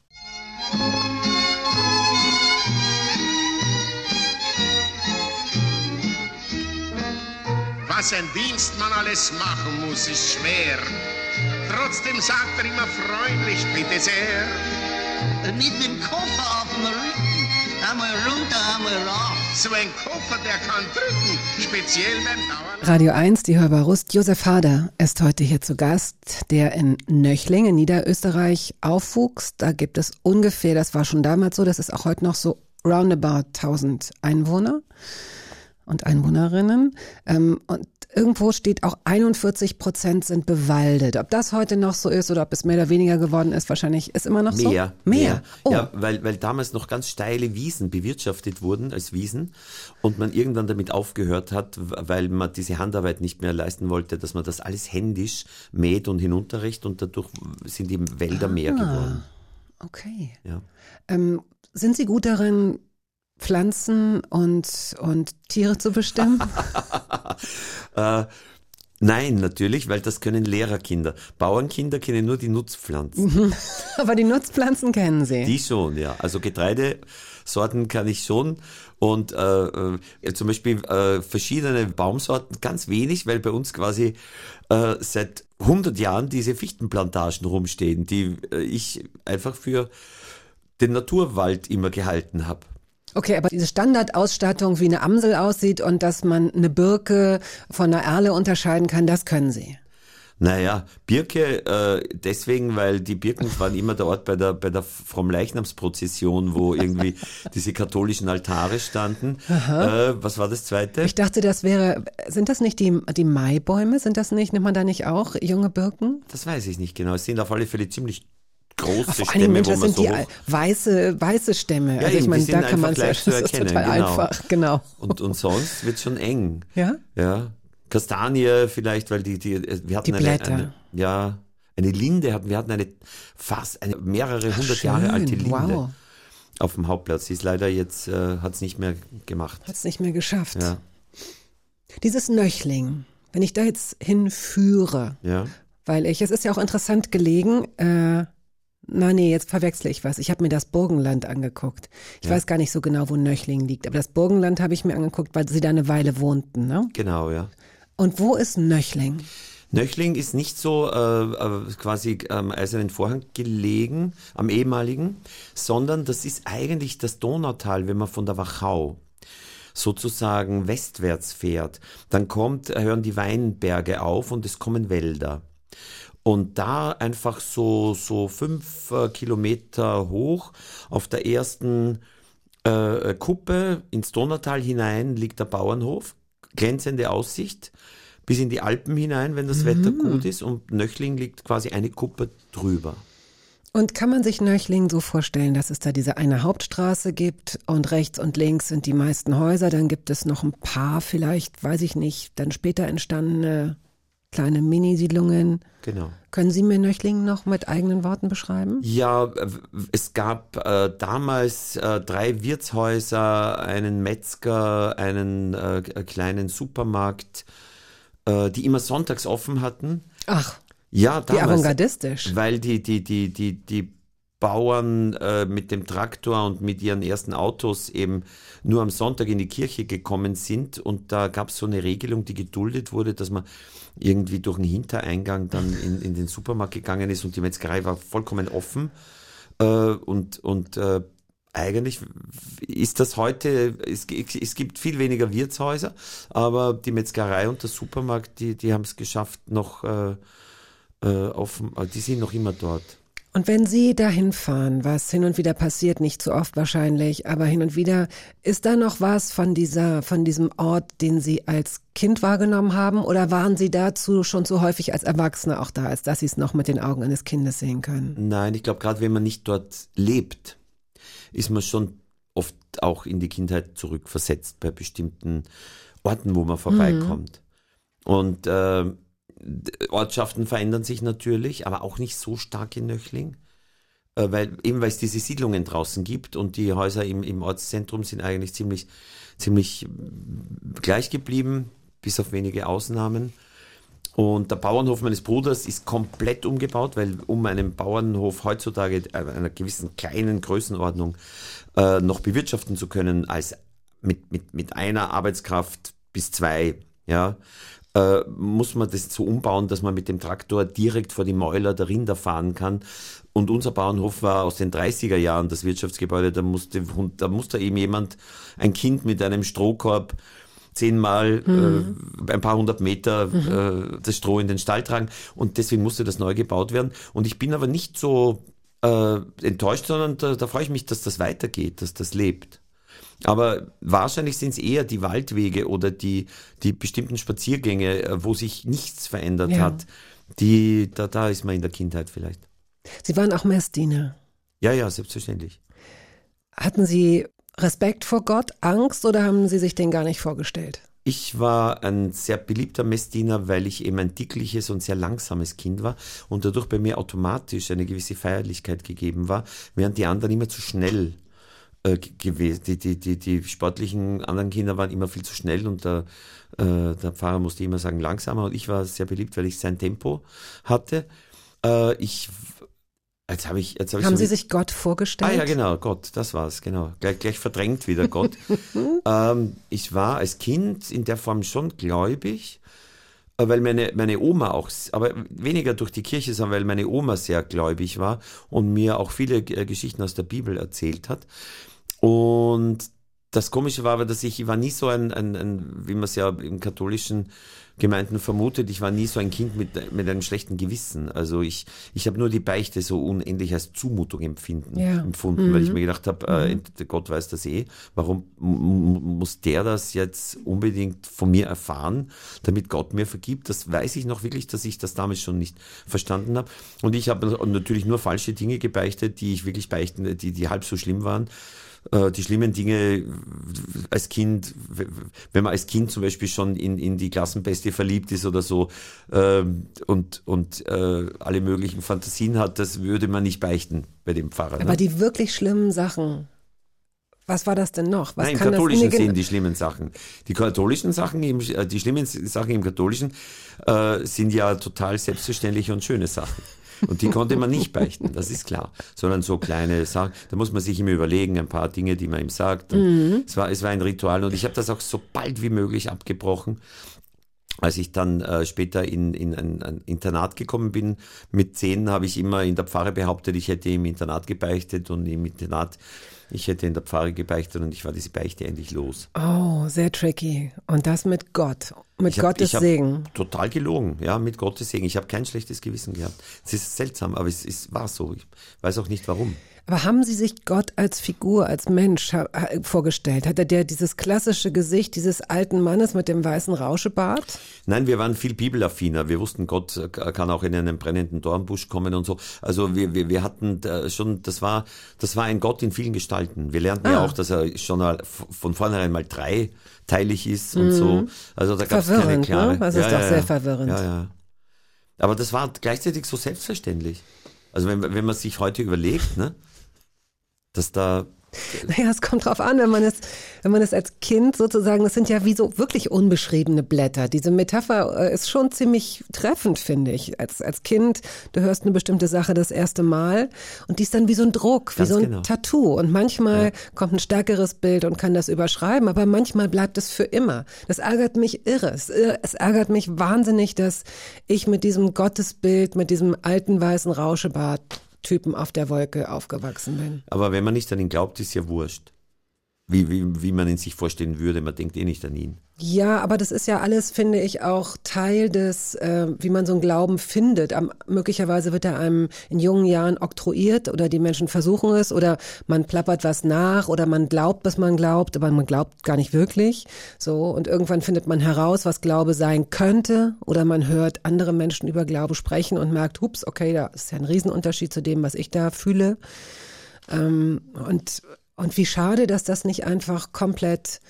S4: Was ein Dienstmann alles machen muss, ist schwer. Trotzdem sagt er immer freundlich, bitte sehr.
S5: Mit dem Koffer dem Rücken einmal runter, einmal rauf.
S4: So ein Koffer, der kann drücken, speziell beim.
S3: Radio 1, die Hörbarust. Josef Hader ist heute hier zu Gast, der in Nöchling in Niederösterreich aufwuchs. Da gibt es ungefähr, das war schon damals so, das ist auch heute noch so, roundabout 1000 Einwohner und Einwohnerinnen. Ähm, und Irgendwo steht auch 41 Prozent sind bewaldet. Ob das heute noch so ist oder ob es mehr oder weniger geworden ist, wahrscheinlich ist immer noch
S2: mehr,
S3: so.
S2: Mehr. Mehr. Oh. Ja, weil, weil damals noch ganz steile Wiesen bewirtschaftet wurden als Wiesen und man irgendwann damit aufgehört hat, weil man diese Handarbeit nicht mehr leisten wollte, dass man das alles händisch mäht und hinunterricht und dadurch sind die Wälder ah, mehr geworden.
S3: Okay. Ja. Ähm, sind Sie gut darin, Pflanzen und, und Tiere zu bestimmen?
S2: äh, Nein, natürlich, weil das können Lehrerkinder. Bauernkinder kennen nur die Nutzpflanzen.
S3: Aber die Nutzpflanzen kennen sie.
S2: Die schon, ja. Also Getreidesorten kann ich schon. Und äh, äh, zum Beispiel äh, verschiedene Baumsorten ganz wenig, weil bei uns quasi äh, seit 100 Jahren diese Fichtenplantagen rumstehen, die äh, ich einfach für den Naturwald immer gehalten habe.
S3: Okay, aber diese Standardausstattung, wie eine Amsel aussieht und dass man eine Birke von einer Erle unterscheiden kann, das können Sie.
S2: Naja, Birke äh, deswegen, weil die Birken waren immer der Ort bei der, bei der Fromm-Leichnams-Prozession, wo irgendwie diese katholischen Altare standen. Äh, was war das zweite?
S3: Ich dachte, das wäre, sind das nicht die, die Maibäume? Sind das nicht, nimmt man da nicht auch junge Birken?
S2: Das weiß ich nicht genau. Es sind auf alle Fälle ziemlich große Stämme,
S3: Mensch,
S2: wo
S3: das
S2: man
S3: sind
S2: so
S3: die weiße, weiße Stämme.
S2: Ja,
S3: also ich meine, da kann man es
S2: zu
S3: das ist
S2: erkennen,
S3: total
S2: genau.
S3: einfach, genau.
S2: Und, und sonst wird schon eng.
S3: Ja?
S2: Ja. Kastanie vielleicht, weil die, die, wir hatten
S3: Die
S2: eine,
S3: Blätter.
S2: eine, ja, eine Linde hatten, wir hatten eine fast eine mehrere hundert Jahre alte Linde
S3: wow.
S2: auf dem Hauptplatz. Die ist leider jetzt, äh, hat es nicht mehr gemacht.
S3: Hat es nicht mehr geschafft.
S2: Ja,
S3: Dieses Nöchling, wenn ich da jetzt hinführe,
S2: ja.
S3: weil ich, es ist ja auch interessant gelegen, äh, na nee, jetzt verwechsle ich was. Ich habe mir das Burgenland angeguckt. Ich
S2: Ja.
S3: weiß gar nicht so genau, wo Nöchling liegt, aber das Burgenland habe ich mir angeguckt, weil sie da eine Weile wohnten. Ne?
S2: Genau, ja.
S3: Und wo ist Nöchling?
S2: Nöchling ist nicht so äh, äh, quasi am Eisernen Vorhang gelegen, am ehemaligen, sondern das ist eigentlich das Donautal, wenn man von der Wachau sozusagen westwärts fährt. Dann kommt, hören die Weinberge auf und es kommen Wälder. Und da einfach so, so fünf äh, Kilometer hoch auf der ersten äh, Kuppe ins Donautal hinein liegt der Bauernhof, glänzende Aussicht bis in die Alpen hinein, wenn das Wetter gut ist. Und Nöchling liegt quasi eine Kuppe drüber.
S3: Und kann man sich Nöchling so vorstellen, dass es da diese eine Hauptstraße gibt und rechts und links sind die meisten Häuser, dann gibt es noch ein paar vielleicht, weiß ich nicht, dann später entstandene kleine Minisiedlungen.
S2: Genau.
S3: Können Sie mir Nöchling noch mit eigenen Worten beschreiben?
S2: Ja, es gab äh, damals äh, drei Wirtshäuser, einen Metzger, einen äh, kleinen Supermarkt, äh, die immer sonntags offen hatten.
S3: Ach,
S2: Ja,
S3: wie
S2: damals.
S3: avantgardistisch.
S2: Weil die, die, die, die, die Bauern äh, mit dem Traktor und mit ihren ersten Autos eben nur am Sonntag in die Kirche gekommen sind und da gab es so eine Regelung, die geduldet wurde, dass man irgendwie durch einen Hintereingang dann in, in den Supermarkt gegangen ist und die Metzgerei war vollkommen offen äh, und, und äh, eigentlich ist das heute, es, es gibt viel weniger Wirtshäuser, aber die Metzgerei und der Supermarkt, die, die haben es geschafft, noch äh, äh, offen, äh, die sind noch immer dort.
S3: Und wenn Sie dahin fahren, was hin und wieder passiert, nicht zu oft wahrscheinlich, aber hin und wieder, ist da noch was von dieser, von diesem Ort, den Sie als Kind wahrgenommen haben, oder waren Sie dazu schon so häufig als Erwachsene auch da, als dass Sie es noch mit den Augen eines Kindes sehen können?
S2: Nein, ich glaube, gerade wenn man nicht dort lebt, ist man schon oft auch in die Kindheit zurückversetzt bei bestimmten Orten, wo man vorbeikommt. Und äh, Ortschaften verändern sich natürlich, aber auch nicht so stark in Nöchling. Äh, weil, eben weil es diese Siedlungen draußen gibt und die Häuser im, im Ortszentrum sind eigentlich ziemlich, ziemlich gleich geblieben, bis auf wenige Ausnahmen. Und der Bauernhof meines Bruders ist komplett umgebaut, weil um einen Bauernhof heutzutage einer gewissen kleinen Größenordnung äh, noch bewirtschaften zu können, als mit, mit, mit einer Arbeitskraft bis zwei, ja, äh, muss man das so umbauen, dass man mit dem Traktor direkt vor die Mäuler der Rinder fahren kann. Und unser Bauernhof war aus den 30er Jahren das Wirtschaftsgebäude, da musste, da musste eben jemand, ein Kind mit einem Strohkorb, zehnmal äh, ein paar hundert Meter äh, das Stroh in den Stall tragen und deswegen musste das neu gebaut werden. Und ich bin aber nicht so äh, enttäuscht, sondern da, da freue ich mich, dass das weitergeht, dass das lebt. Aber wahrscheinlich sind es eher die Waldwege oder die, die bestimmten Spaziergänge, äh, wo sich nichts verändert
S3: Ja.
S2: hat. Die, da, da ist man in der Kindheit vielleicht.
S3: Sie waren auch Messdiener.
S2: Ja, ja, selbstverständlich.
S3: Hatten Sie Respekt vor Gott, Angst oder haben Sie sich den gar nicht vorgestellt?
S2: Ich war ein sehr beliebter Messdiener, weil ich eben ein dickliches und sehr langsames Kind war und dadurch bei mir automatisch eine gewisse Feierlichkeit gegeben war, während die anderen immer zu schnell äh, gewesen. Die, die, die, die sportlichen anderen Kinder waren immer viel zu schnell und der, äh, der Pfarrer musste immer sagen langsamer und ich war sehr beliebt, weil ich sein Tempo hatte. Äh, ich Jetzt hab ich, jetzt hab
S3: Haben
S2: ich
S3: Sie sich Gott vorgestellt?
S2: Ah ja, genau, Gott, das war's, genau. Gleich, gleich verdrängt wieder Gott. ähm, ich war als Kind in der Form schon gläubig, äh, weil meine, meine Oma auch, aber weniger durch die Kirche, sondern weil meine Oma sehr gläubig war und mir auch viele äh, Geschichten aus der Bibel erzählt hat. Und das Komische war aber, dass ich, ich war nie so ein, ein, ein wie man es ja im katholischen Gemeinden vermutet, ich war nie so ein Kind mit, mit einem schlechten Gewissen. Also ich, ich habe nur die Beichte so unendlich als Zumutung empfinden, ja. empfunden, mhm. weil ich mhm. mir gedacht habe, äh, mhm. Gott weiß das eh, warum muss der das jetzt unbedingt von mir erfahren, damit Gott mir vergibt? Das weiß ich noch wirklich, dass ich das damals schon nicht verstanden habe. Und ich habe natürlich nur falsche Dinge gebeichtet, die ich wirklich beichten, die, die halb so schlimm waren. Äh, die schlimmen Dinge als Kind, wenn man als Kind zum Beispiel schon in, in die Klassenbeste verliebt ist oder so ähm, und, und äh, alle möglichen Fantasien hat, das würde man nicht beichten bei dem Pfarrer.
S3: Aber ne? die wirklich schlimmen Sachen, was war das denn noch? Was
S2: Nein, im Katholischen sind die schlimmen Sachen. Die katholischen Sachen, äh, die schlimmen Sachen im Katholischen äh, sind ja total selbstverständliche und schöne Sachen. Und die konnte man nicht beichten, das ist klar. Sondern so kleine Sachen, da muss man sich immer überlegen, ein paar Dinge, die man ihm sagt. Mhm. Es, war, es war ein Ritual und ich habe das auch so bald wie möglich abgebrochen. Als ich dann äh, später in, in ein, ein Internat gekommen bin, mit zehn habe ich immer in der Pfarre behauptet, ich hätte im Internat gebeichtet und im Internat ich hätte in der Pfarre gebeichtet und ich war diese Beichte endlich los.
S3: Oh, sehr tricky. Und das mit Gott, mit ich Gottes hab, Segen.
S2: Total gelogen, ja, mit Gottes Segen. Ich habe kein schlechtes Gewissen gehabt. Es ist seltsam, aber es, es war so. Ich weiß auch nicht warum.
S3: Aber haben Sie sich Gott als Figur, als Mensch vorgestellt? Hat er der dieses klassische Gesicht dieses alten Mannes mit dem weißen Rauschebart?
S2: Nein, wir waren viel bibelaffiner. Wir wussten, Gott kann auch in einen brennenden Dornbusch kommen und so. Also wir, wir, wir hatten schon, das war, das war ein Gott in vielen Gestalten. Wir lernten ah. ja auch, dass er schon von vornherein mal dreiteilig ist und mhm. so. Also da gab es klare.
S3: Ne? Das ist ja, doch ja, sehr verwirrend.
S2: Ja. Aber das war gleichzeitig so selbstverständlich. Also wenn, wenn man sich heute überlegt, ne? dass da
S3: naja, es kommt drauf an, wenn man es, wenn man es als Kind sozusagen, das sind ja wie so wirklich unbeschriebene Blätter. Diese Metapher äh, ist schon ziemlich treffend, finde ich. Als, als Kind, du hörst eine bestimmte Sache das erste Mal und die ist dann wie so ein Druck, wie Ganz so ein genau. Tattoo. Und manchmal ja. kommt ein stärkeres Bild und kann das überschreiben, aber manchmal bleibt es für immer. Das ärgert mich irre. Es, es ärgert mich wahnsinnig, dass ich mit diesem Gottesbild, mit diesem alten weißen Rauschebart Typen auf der Wolke aufgewachsen bin.
S2: Aber wenn man nicht an ihn glaubt, ist ja wurscht. Wie, wie, wie man ihn sich vorstellen würde, man denkt eh nicht an ihn.
S3: Ja, aber das ist ja alles, finde ich, auch Teil des, äh, wie man so einen Glauben findet. Am, möglicherweise wird er einem in jungen Jahren oktroyiert oder die Menschen versuchen es oder man plappert was nach oder man glaubt, was man glaubt, aber man glaubt gar nicht wirklich. So und irgendwann findet man heraus, was Glaube sein könnte oder man hört andere Menschen über Glaube sprechen und merkt, hups, okay, da ist ja ein Riesenunterschied zu dem, was ich da fühle. Ähm, und und wie schade, dass das nicht einfach komplett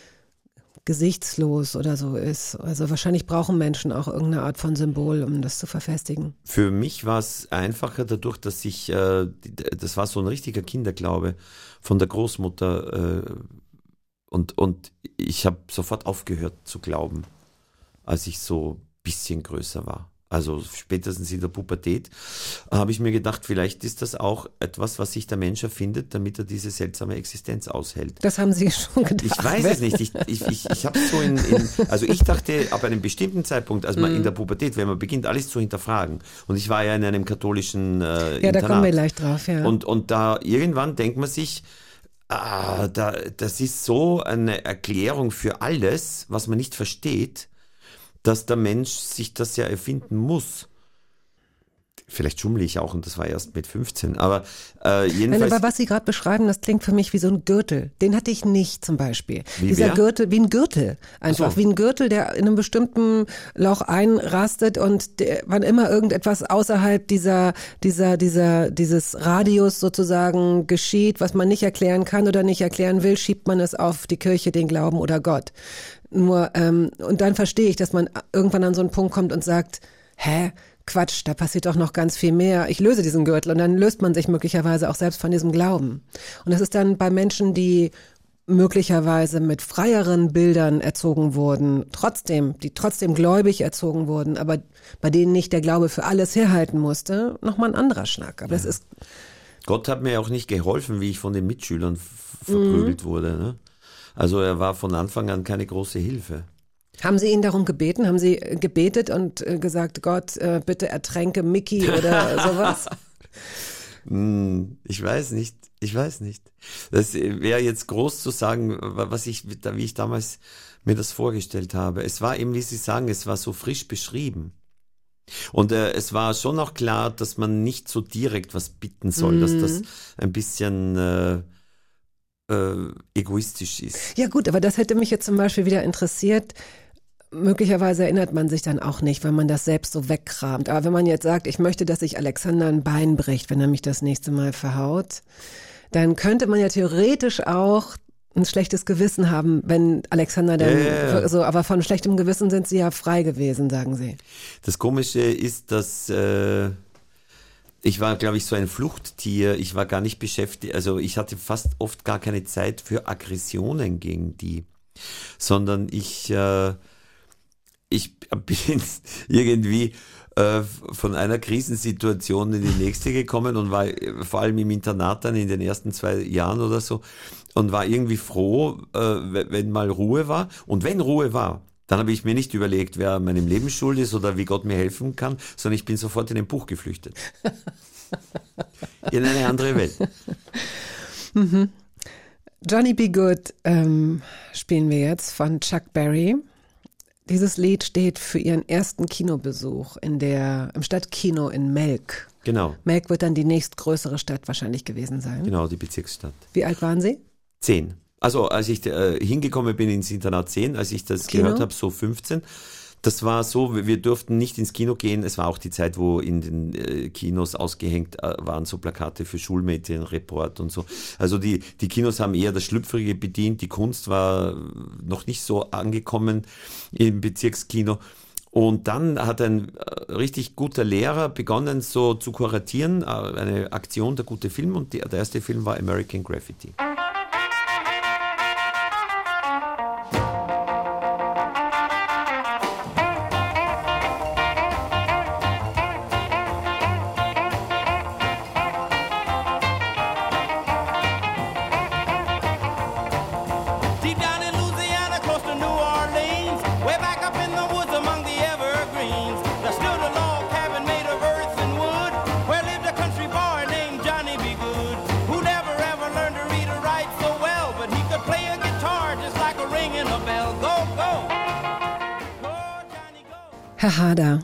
S3: gesichtslos oder so ist. Also wahrscheinlich brauchen Menschen auch irgendeine Art von Symbol, um das zu verfestigen.
S2: Für mich war es einfacher dadurch, dass ich, äh, das war so ein richtiger Kinderglaube von der Großmutter äh, und, und ich habe sofort aufgehört zu glauben, als ich so ein bisschen größer war also spätestens in der Pubertät, habe ich mir gedacht, vielleicht ist das auch etwas, was sich der Mensch erfindet, damit er diese seltsame Existenz aushält.
S3: Das haben Sie schon gedacht.
S2: Ich weiß es nicht. Ich, ich, ich, ich habe so in, in, also ich dachte, ab einem bestimmten Zeitpunkt, also man in der Pubertät, wenn man beginnt, alles zu hinterfragen. Und ich war ja in einem katholischen äh, Ja,
S3: Internat. da kommen wir gleich drauf, ja.
S2: Und, und da irgendwann denkt man sich, ah, da, das ist so eine Erklärung für alles, was man nicht versteht dass der Mensch sich das ja erfinden muss. Vielleicht schummle ich auch und das war erst mit 15. Aber äh, jedenfalls. Nein,
S3: aber was Sie gerade beschreiben, das klingt für mich wie so ein Gürtel. Den hatte ich nicht zum Beispiel. Wie Dieser wer? Gürtel, wie ein Gürtel. Einfach so. wie ein Gürtel, der in einem bestimmten Loch einrastet und der, wann immer irgendetwas außerhalb dieser, dieser, dieser, dieses Radius sozusagen geschieht, was man nicht erklären kann oder nicht erklären will, schiebt man es auf die Kirche, den Glauben oder Gott. Nur, ähm, und dann verstehe ich, dass man irgendwann an so einen Punkt kommt und sagt, hä, Quatsch, da passiert doch noch ganz viel mehr. Ich löse diesen Gürtel und dann löst man sich möglicherweise auch selbst von diesem Glauben. Und das ist dann bei Menschen, die möglicherweise mit freieren Bildern erzogen wurden, trotzdem, die trotzdem gläubig erzogen wurden, aber bei denen nicht der Glaube für alles herhalten musste, nochmal ein anderer Schnack. Aber ja. das ist.
S2: Gott hat mir auch nicht geholfen, wie ich von den Mitschülern verprügelt mhm. wurde. Ne? Also er war von Anfang an keine große Hilfe.
S3: Haben Sie ihn darum gebeten? Haben Sie gebetet und äh, gesagt, Gott, äh, bitte ertränke Mickey oder sowas?
S2: Hm, ich weiß nicht. Ich weiß nicht. Das wäre jetzt groß zu sagen, was ich, wie ich damals mir das vorgestellt habe. Es war eben, wie Sie sagen, es war so frisch beschrieben. Und äh, es war schon auch klar, dass man nicht so direkt was bitten soll, mhm. dass das mhm. ein bisschen äh, äh, egoistisch ist.
S3: Ja gut, aber das hätte mich jetzt zum Beispiel wieder interessiert. Möglicherweise erinnert man sich dann auch nicht, wenn man das selbst so wegkramt. Aber wenn man jetzt sagt, ich möchte, dass sich Alexander ein Bein bricht, wenn er mich das nächste Mal verhaut, dann könnte man ja theoretisch auch ein schlechtes Gewissen haben, wenn Alexander dann ja. so, aber von schlechtem Gewissen sind sie ja frei gewesen, sagen sie.
S2: Das Komische ist, dass äh, ich war, glaube ich, so ein Fluchttier. Ich war gar nicht beschäftigt, also ich hatte fast oft gar keine Zeit für Aggressionen gegen die, sondern ich äh, ich bin irgendwie äh, von einer Krisensituation in die nächste gekommen und war äh, vor allem im Internat dann in den ersten zwei Jahren oder so und war irgendwie froh, äh, wenn mal Ruhe war. Und wenn Ruhe war, dann habe ich mir nicht überlegt, wer meinem Leben schuld ist oder wie Gott mir helfen kann, sondern ich bin sofort in ein Buch geflüchtet. in eine andere Welt.
S3: Mhm. Johnny Be Good ähm, spielen wir jetzt von Chuck Berry. Dieses Lied steht für ihren ersten Kinobesuch in der, im Stadtkino in Melk.
S2: Genau.
S3: Melk wird dann die nächstgrößere Stadt wahrscheinlich gewesen sein.
S2: Genau, die Bezirksstadt.
S3: Wie alt waren Sie?
S2: Zehn. Also als ich äh, hingekommen bin ins Internat 10, als ich das Kino? gehört habe, so 15. Das war so, wir durften nicht ins Kino gehen. Es war auch die Zeit, wo in den äh, Kinos ausgehängt äh, waren so Plakate für Schulmädchen, Report und so. Also die, die Kinos haben eher das Schlüpfrige bedient. Die Kunst war noch nicht so angekommen im Bezirkskino. Und dann hat ein äh, richtig guter Lehrer begonnen, so zu kuratieren, eine Aktion der gute Film. Und die, der erste Film war American Graffiti.
S3: Herr Hader,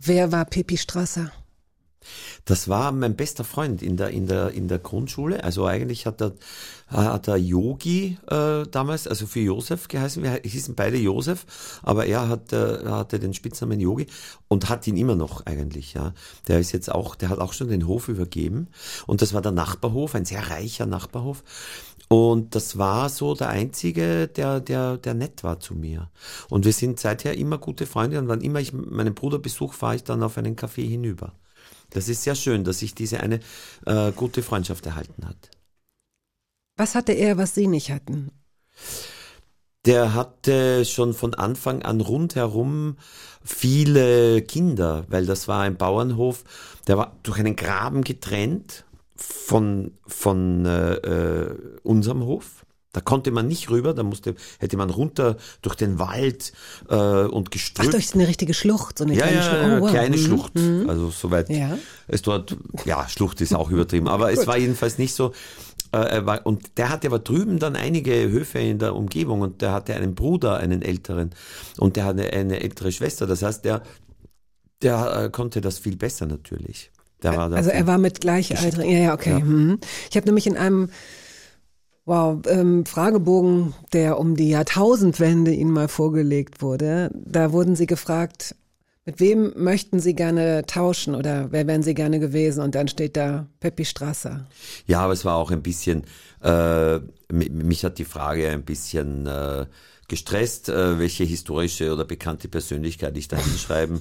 S3: wer war Pippi Strasser?
S2: Das war mein bester Freund in der, in der, in der Grundschule. Also eigentlich hat er, hat er Yogi äh, damals, also für Josef geheißen. Wir hießen beide Josef, aber er hat, äh, hatte den Spitznamen Yogi und hat ihn immer noch eigentlich. Ja, der ist jetzt auch, der hat auch schon den Hof übergeben und das war der Nachbarhof, ein sehr reicher Nachbarhof. Und das war so der einzige, der, der, der nett war zu mir. Und wir sind seither immer gute Freunde und wann immer ich meinen Bruder besuche, fahre ich dann auf einen Café hinüber. Das ist sehr schön, dass sich diese eine äh, gute Freundschaft erhalten hat.
S3: Was hatte er, was Sie nicht hatten?
S2: Der hatte schon von Anfang an rundherum viele Kinder, weil das war ein Bauernhof, der war durch einen Graben getrennt von, von äh, äh, unserem Hof. Da konnte man nicht rüber, da musste, hätte man runter durch den Wald äh, und gestrüpp. Ach,
S3: durch eine richtige Schlucht, so eine
S2: ja,
S3: kleine
S2: ja, Schlucht. Oh, wow. kleine mhm. Schlucht. Mhm. Also soweit ja. es dort, ja, Schlucht ist auch übertrieben, aber es war jedenfalls nicht so. Äh, war, und der hatte aber drüben dann einige Höfe in der Umgebung und der hatte einen Bruder, einen älteren, und der hatte eine ältere Schwester. Das heißt, der, der äh, konnte das viel besser natürlich.
S3: Der war also er war mit Gleichaltrigen. Ja, ja, okay. Ja. Mhm. Ich habe nämlich in einem Wow, ähm, Fragebogen, der um die Jahrtausendwende Ihnen mal vorgelegt wurde, da wurden Sie gefragt, mit wem möchten Sie gerne tauschen oder wer wären Sie gerne gewesen? Und dann steht da Peppi Strasser.
S2: Ja, aber es war auch ein bisschen, äh, mich hat die Frage ein bisschen äh, gestresst, äh, welche historische oder bekannte Persönlichkeit ich da hinschreiben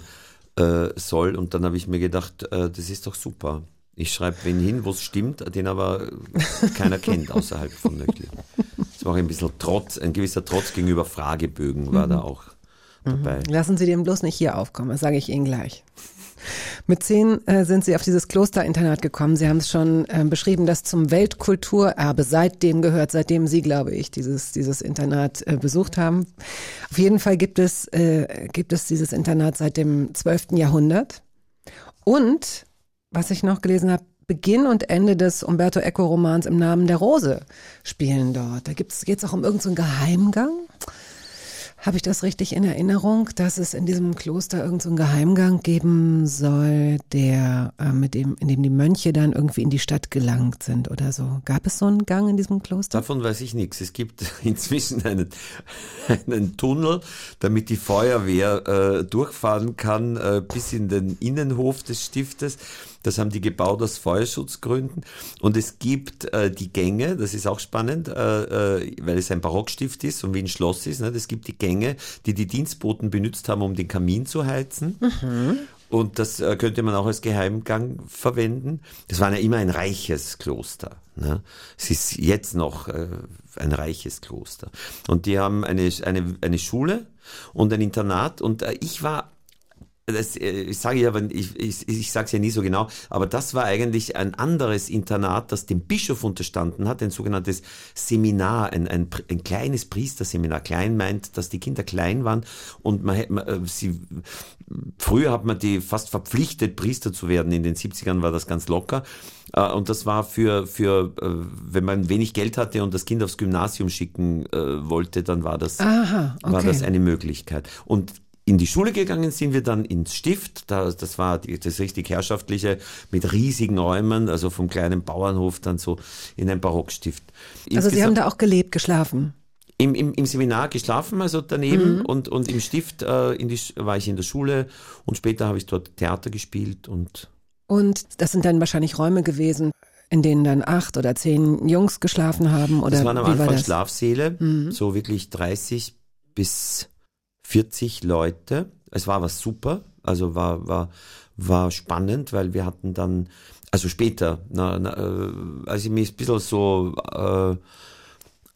S2: äh, soll. Und dann habe ich mir gedacht, äh, das ist doch super. Ich schreibe wen hin, wo es stimmt, den aber keiner kennt außerhalb von Nöckli. Es war auch ein bisschen Trotz, ein gewisser Trotz gegenüber Fragebögen war mhm. da auch dabei.
S3: Mhm. Lassen Sie den bloß nicht hier aufkommen, das sage ich Ihnen gleich. Mit zehn äh, sind Sie auf dieses Klosterinternat gekommen. Sie haben es schon äh, beschrieben, das zum Weltkulturerbe seitdem gehört, seitdem Sie, glaube ich, dieses, dieses Internat äh, besucht haben. Auf jeden Fall gibt es, äh, gibt es dieses Internat seit dem 12. Jahrhundert. Und, was ich noch gelesen habe, Beginn und Ende des Umberto Eco Romans im Namen der Rose spielen dort. Da geht es auch um irgendeinen so Geheimgang. Habe ich das richtig in Erinnerung, dass es in diesem Kloster irgendeinen so Geheimgang geben soll, der äh, mit dem, in dem die Mönche dann irgendwie in die Stadt gelangt sind oder so? Gab es so einen Gang in diesem Kloster?
S2: Davon weiß ich nichts. Es gibt inzwischen einen, einen Tunnel, damit die Feuerwehr äh, durchfahren kann äh, bis in den Innenhof des Stiftes. Das haben die gebaut aus Feuerschutzgründen. Und es gibt äh, die Gänge, das ist auch spannend, äh, äh, weil es ein Barockstift ist und wie ein Schloss ist. Ne? Es gibt die Gänge, die die Dienstboten benutzt haben, um den Kamin zu heizen. Mhm. Und das äh, könnte man auch als Geheimgang verwenden. Das war ja immer ein reiches Kloster. Ne? Es ist jetzt noch äh, ein reiches Kloster. Und die haben eine, eine, eine Schule und ein Internat. Und äh, ich war das, äh, ich sage ja, ich, ich, ich sage es ja nie so genau, aber das war eigentlich ein anderes Internat, das dem Bischof unterstanden hat, ein sogenanntes Seminar, ein, ein, ein kleines Priesterseminar. Klein meint, dass die Kinder klein waren und man, man äh, sie früher hat man die fast verpflichtet, Priester zu werden. In den 70ern war das ganz locker. Äh, und das war für, für, wenn man wenig Geld hatte und das Kind aufs Gymnasium schicken wollte, dann war das, Aha, okay. war das eine Möglichkeit. Und in die Schule gegangen sind wir dann ins Stift, da, das war die, das richtig herrschaftliche, mit riesigen Räumen, also vom kleinen Bauernhof dann so in ein Barockstift.
S3: Insgesamt, also Sie haben da auch gelebt, geschlafen?
S2: Im, im, im Seminar geschlafen, also daneben mhm. und, und im Stift äh, in die, war ich in der Schule und später habe ich dort Theater gespielt und
S3: und das sind dann wahrscheinlich Räume gewesen, in denen dann acht oder zehn Jungs geschlafen haben? Oder
S2: das waren am Anfang war Schlafsäle, mhm. so wirklich 30 bis 40 Leute. Es war was super, also war, war, war spannend, weil wir hatten dann, also später, na, na, äh, als ich mich ein bisschen so äh,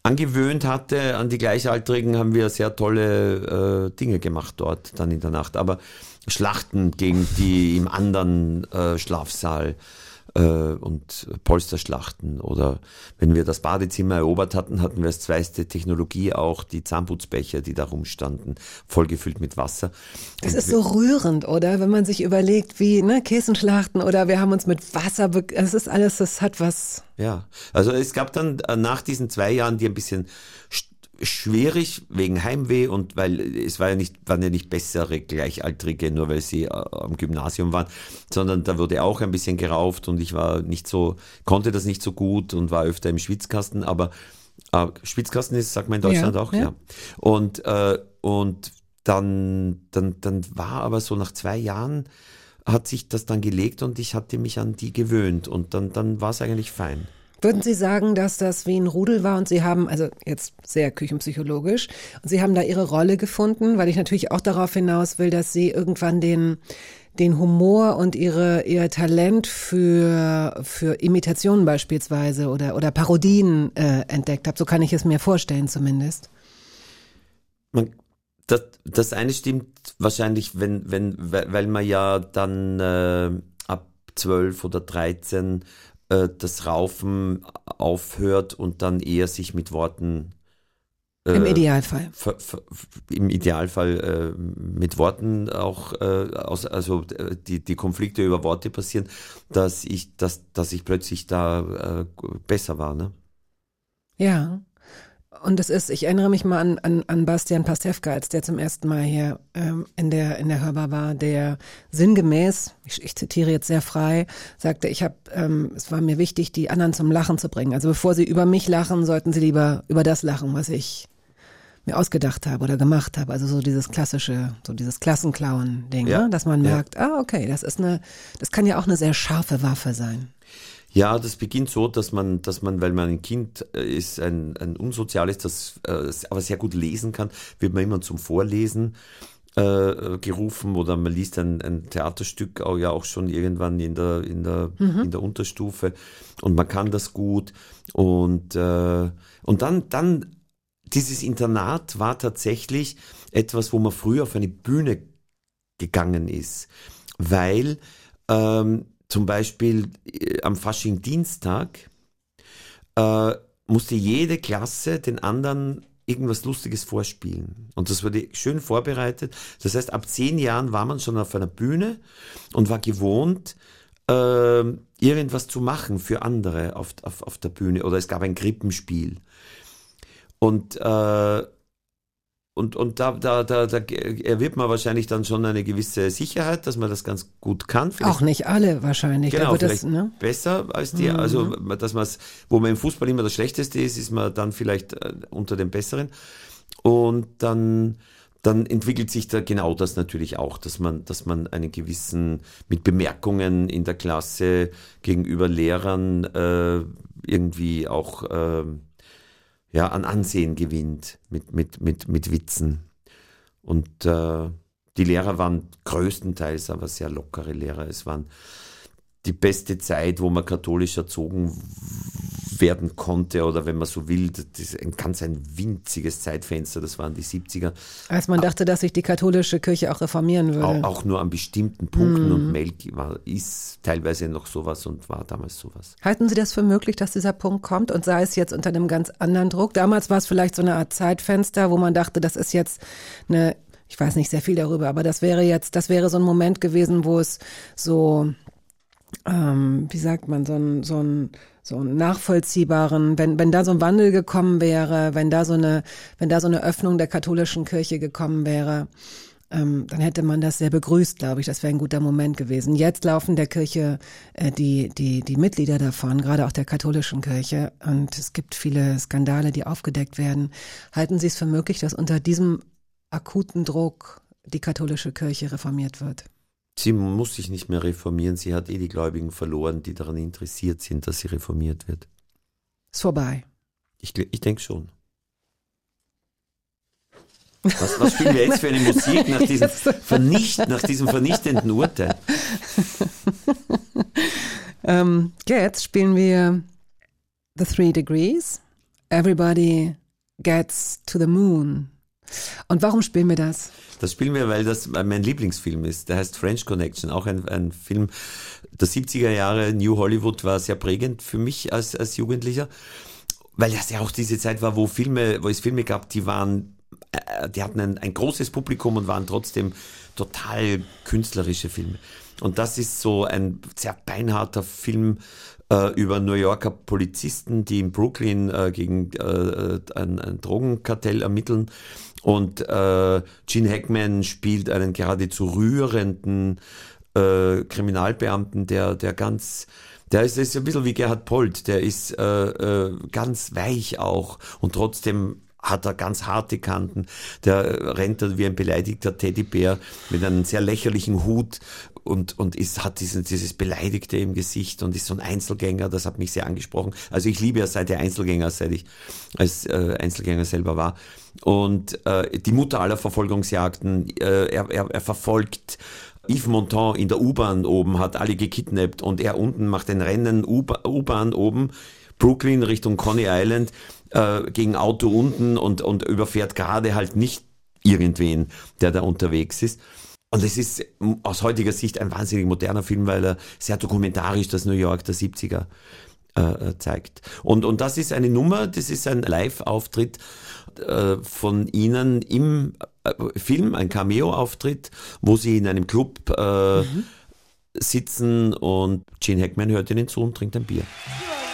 S2: angewöhnt hatte an die Gleichaltrigen, haben wir sehr tolle äh, Dinge gemacht dort dann in der Nacht. Aber Schlachten gegen die im anderen äh, Schlafsaal äh, und Polsterschlachten. Oder wenn wir das Badezimmer erobert hatten, hatten wir als zweite Technologie auch die Zahnputzbecher, die da rumstanden, vollgefüllt mit Wasser.
S3: Das ist so rührend, oder? Wenn man sich überlegt, wie ne, Käsenschlachten oder wir haben uns mit Wasser, es ist alles, das hat was.
S2: Ja, also es gab dann äh, nach diesen zwei Jahren, die ein bisschen schwierig wegen Heimweh und weil es war ja nicht, waren ja nicht bessere Gleichaltrige, nur weil sie äh, am Gymnasium waren, sondern da wurde auch ein bisschen gerauft und ich war nicht so, konnte das nicht so gut und war öfter im Schwitzkasten, aber äh, Schwitzkasten ist, sagt man in Deutschland ja, auch, ja. ja. Und, äh, und dann, dann, dann war aber so nach zwei Jahren hat sich das dann gelegt und ich hatte mich an die gewöhnt und dann, dann war es eigentlich fein.
S3: Würden Sie sagen, dass das wie ein Rudel war und Sie haben, also jetzt sehr küchenpsychologisch, und Sie haben da Ihre Rolle gefunden, weil ich natürlich auch darauf hinaus will, dass Sie irgendwann den, den Humor und ihre, ihr Talent für, für Imitationen beispielsweise oder, oder Parodien äh, entdeckt habt. So kann ich es mir vorstellen zumindest.
S2: Man, das, das eine stimmt wahrscheinlich, wenn, wenn, weil man ja dann äh, ab zwölf oder dreizehn äh, das Raufen aufhört und dann eher sich mit Worten
S3: äh, im Idealfall.
S2: Im Idealfall äh, mit Worten auch, äh, aus, also äh, die, die Konflikte über Worte passieren, dass ich, dass, dass ich plötzlich da äh, besser war, ne?
S3: Ja. Und es ist, ich erinnere mich mal an, an, an Bastian Pastewka, als der zum ersten Mal hier ähm, in der in der Hörbar war, der sinngemäß, ich, ich zitiere jetzt sehr frei, sagte, ich habe, ähm, es war mir wichtig, die anderen zum Lachen zu bringen. Also bevor sie über mich lachen, sollten sie lieber über das lachen, was ich mir ausgedacht habe oder gemacht habe. Also so dieses klassische, so dieses Klassenklauen-Ding, ja. ne? dass man merkt, ja. ah okay, das ist eine, das kann ja auch eine sehr scharfe Waffe sein.
S2: Ja, das beginnt so, dass man, dass man, weil man ein Kind äh, ist, ein, ein unsoziales, das äh, aber sehr gut lesen kann, wird man immer zum Vorlesen äh, gerufen oder man liest ein, ein Theaterstück auch, ja auch schon irgendwann in der, in der, mhm. in der Unterstufe und man kann das gut und, äh, und dann, dann dieses Internat war tatsächlich etwas, wo man früher auf eine Bühne gegangen ist, weil ähm, zum Beispiel äh, am Fasching-Dienstag äh, musste jede Klasse den anderen irgendwas Lustiges vorspielen. Und das wurde schön vorbereitet. Das heißt, ab zehn Jahren war man schon auf einer Bühne und war gewohnt, äh, irgendwas zu machen für andere auf, auf, auf der Bühne. Oder es gab ein Krippenspiel. Und äh, und, und da, da, da, da erwirbt man wahrscheinlich dann schon eine gewisse Sicherheit, dass man das ganz gut kann.
S3: Vielleicht, auch nicht alle wahrscheinlich.
S2: Genau, vielleicht das, ne? besser als die. Mhm. Also, dass man wo man im Fußball immer das Schlechteste ist, ist man dann vielleicht äh, unter den Besseren. Und dann, dann entwickelt sich da genau das natürlich auch, dass man, dass man einen gewissen, mit Bemerkungen in der Klasse gegenüber Lehrern äh, irgendwie auch äh, ja, an Ansehen gewinnt mit, mit, mit, mit Witzen. Und äh, die Lehrer waren größtenteils aber sehr lockere Lehrer. Es waren die beste Zeit, wo man katholisch erzogen werden konnte oder wenn man so will, das ist ein ganz ein winziges Zeitfenster, das waren die 70er.
S3: Als man dachte, dass sich die katholische Kirche auch reformieren würde.
S2: Auch, auch nur an bestimmten Punkten mm. und Melk war, ist teilweise noch sowas und war damals sowas.
S3: Halten Sie das für möglich, dass dieser Punkt kommt und sei es jetzt unter einem ganz anderen Druck? Damals war es vielleicht so eine Art Zeitfenster, wo man dachte, das ist jetzt eine ich weiß nicht sehr viel darüber, aber das wäre jetzt, das wäre so ein Moment gewesen, wo es so, ähm, wie sagt man, so ein, so ein so einen nachvollziehbaren, wenn, wenn da so ein Wandel gekommen wäre, wenn da so eine, wenn da so eine Öffnung der katholischen Kirche gekommen wäre, ähm, dann hätte man das sehr begrüßt, glaube ich. Das wäre ein guter Moment gewesen. Jetzt laufen der Kirche äh, die, die, die Mitglieder davon, gerade auch der katholischen Kirche. Und es gibt viele Skandale, die aufgedeckt werden. Halten Sie es für möglich, dass unter diesem akuten Druck die katholische Kirche reformiert wird?
S2: Sie muss sich nicht mehr reformieren. Sie hat eh die Gläubigen verloren, die daran interessiert sind, dass sie reformiert wird.
S3: Ist vorbei.
S2: Ich, ich denke schon. Was, was spielen wir jetzt für eine Musik nach diesem, Vernicht, nach diesem vernichtenden Urteil?
S3: ähm, jetzt spielen wir The Three Degrees. Everybody gets to the moon. Und warum spielen wir das?
S2: Das spielen wir, weil das mein Lieblingsfilm ist. Der heißt French Connection, auch ein, ein Film der 70er Jahre. New Hollywood war sehr prägend für mich als, als Jugendlicher, weil das ja auch diese Zeit war, wo Filme, wo es Filme gab, die waren, äh, die hatten ein, ein großes Publikum und waren trotzdem total künstlerische Filme. Und das ist so ein sehr beinharter Film äh, über New Yorker Polizisten, die in Brooklyn äh, gegen äh, ein, ein Drogenkartell ermitteln und äh, Gene Hackman spielt einen geradezu rührenden äh, Kriminalbeamten, der, der ganz, der ist, ist ein bisschen wie Gerhard Polt, der ist äh, äh, ganz weich auch und trotzdem hat er ganz harte Kanten. Der rennt wie ein beleidigter Teddybär mit einem sehr lächerlichen Hut und, und ist, hat diesen, dieses Beleidigte im Gesicht und ist so ein Einzelgänger. Das hat mich sehr angesprochen. Also ich liebe ja seit der Einzelgänger, seit ich als äh, Einzelgänger selber war. Und äh, die Mutter aller Verfolgungsjagden, äh, er, er, er verfolgt Yves Montand in der U-Bahn oben, hat alle gekidnappt und er unten macht ein Rennen U-Bahn oben, Brooklyn Richtung Coney Island, äh, gegen Auto unten und, und überfährt gerade halt nicht irgendwen, der da unterwegs ist. Und es ist aus heutiger Sicht ein wahnsinnig moderner Film, weil er sehr dokumentarisch das New York der 70er äh, äh, zeigt. Und, und das ist eine Nummer, das ist ein Live-Auftritt äh, von Ihnen im äh, Film, ein Cameo-Auftritt, wo Sie in einem Club äh, mhm. sitzen und Gene Hackman hört Ihnen zu und trinkt ein Bier.
S6: Everybody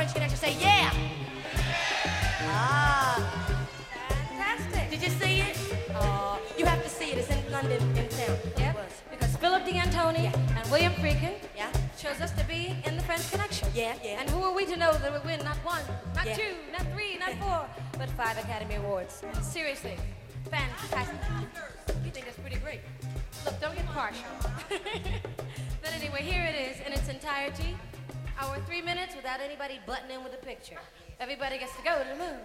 S6: French Connection say yeah. Ah, fantastic. Did you see it? Uh, you have to see it. It's in London, in town. Yeah. Because Philip D'Antoni yeah. and William Friedkin yeah. chose us to be in the French Connection. Yeah, yeah. And who are we to know that we win not one, not yeah. two, not three, not four, but five Academy Awards? Seriously, fantastic. You think that's pretty great? Look, don't get partial. but anyway, here it is in its entirety, our three minutes without anybody butting in with a picture. Everybody gets to go to the moon.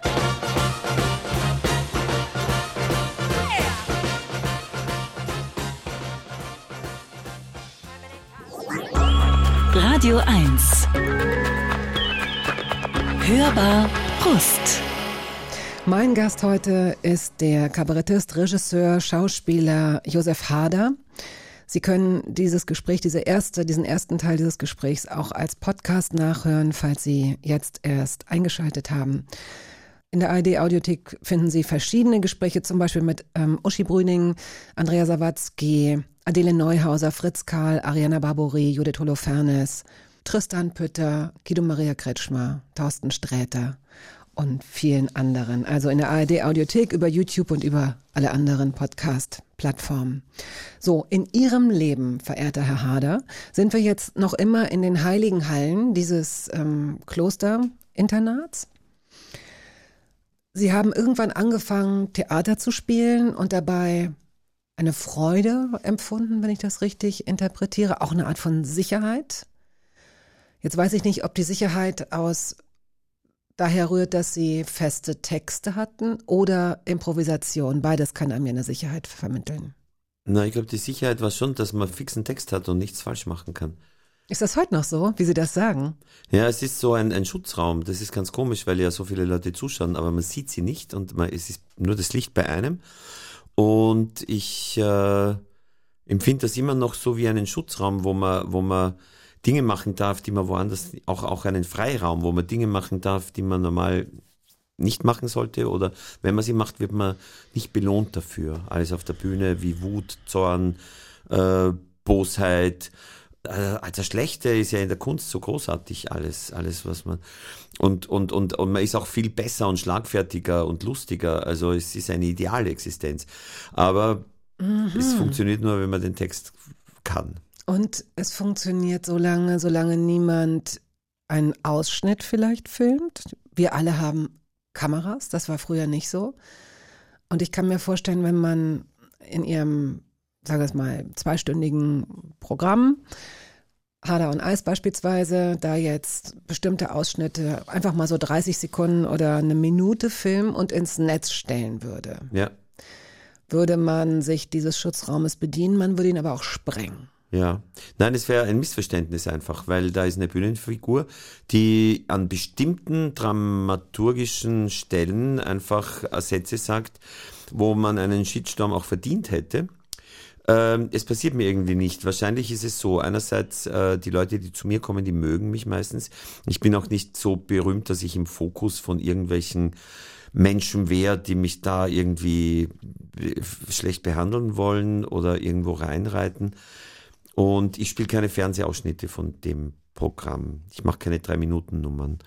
S7: Radio 1. Hörbar Brust.
S3: Mein Gast heute ist der Kabarettist, Regisseur, Schauspieler Josef Hader. Sie können dieses Gespräch, diese erste, diesen ersten Teil dieses Gesprächs auch als Podcast nachhören, falls Sie jetzt erst eingeschaltet haben. In der ARD Audiothek finden Sie verschiedene Gespräche, zum Beispiel mit ähm, Uschi Brüning, Andrea Sawatzki, Adele Neuhauser, Fritz Karl, Ariana Barbouri, Judith Holofernes, Tristan Pütter, Guido Maria Kretschmer, Thorsten Sträter und vielen anderen. Also in der ARD Audiothek über YouTube und über alle anderen Podcast-Plattformen. So, in Ihrem Leben, verehrter Herr Hader, sind wir jetzt noch immer in den heiligen Hallen dieses ähm, Klosterinternats. Sie haben irgendwann angefangen, Theater zu spielen und dabei eine Freude empfunden, wenn ich das richtig interpretiere, auch eine Art von Sicherheit. Jetzt weiß ich nicht, ob die Sicherheit aus daher rührt, dass sie feste Texte hatten oder Improvisation. Beides kann einem ja eine Sicherheit vermitteln.
S2: Na, ich glaube, die Sicherheit war schon, dass man fixen Text hat und nichts falsch machen kann.
S3: Ist das heute noch so, wie Sie das sagen?
S2: Ja, es ist so ein, ein Schutzraum. Das ist ganz komisch, weil ja so viele Leute zuschauen, aber man sieht sie nicht und man, es ist nur das Licht bei einem. Und ich äh, empfinde das immer noch so wie einen Schutzraum, wo man, wo man Dinge machen darf, die man woanders, auch, auch einen Freiraum, wo man Dinge machen darf, die man normal nicht machen sollte oder wenn man sie macht, wird man nicht belohnt dafür. Alles auf der Bühne wie Wut, Zorn, äh, Bosheit. Also das Schlechte ist ja in der Kunst so großartig, alles, alles, was man. Und, und, und, und man ist auch viel besser und schlagfertiger und lustiger. Also es ist eine ideale Existenz. Aber mhm. es funktioniert nur, wenn man den Text kann.
S3: Und es funktioniert so lange, solange niemand einen Ausschnitt vielleicht filmt. Wir alle haben Kameras, das war früher nicht so. Und ich kann mir vorstellen, wenn man in ihrem, sagen wir es mal, zweistündigen Programm, Hader und Eis beispielsweise, da jetzt bestimmte Ausschnitte einfach mal so 30 Sekunden oder eine Minute filmen und ins Netz stellen würde.
S2: Ja.
S3: Würde man sich dieses Schutzraumes bedienen, man würde ihn aber auch sprengen.
S2: Ja, nein, es wäre ein Missverständnis einfach, weil da ist eine Bühnenfigur, die an bestimmten dramaturgischen Stellen einfach Sätze sagt, wo man einen Shitstorm auch verdient hätte. Ähm, es passiert mir irgendwie nicht. Wahrscheinlich ist es so. Einerseits, äh, die Leute, die zu mir kommen, die mögen mich meistens. Ich bin auch nicht so berühmt, dass ich im Fokus von irgendwelchen Menschen wäre, die mich da irgendwie schlecht behandeln wollen oder irgendwo reinreiten. Und ich spiele keine Fernsehausschnitte von dem Programm. Ich mache keine Drei-Minuten-Nummern.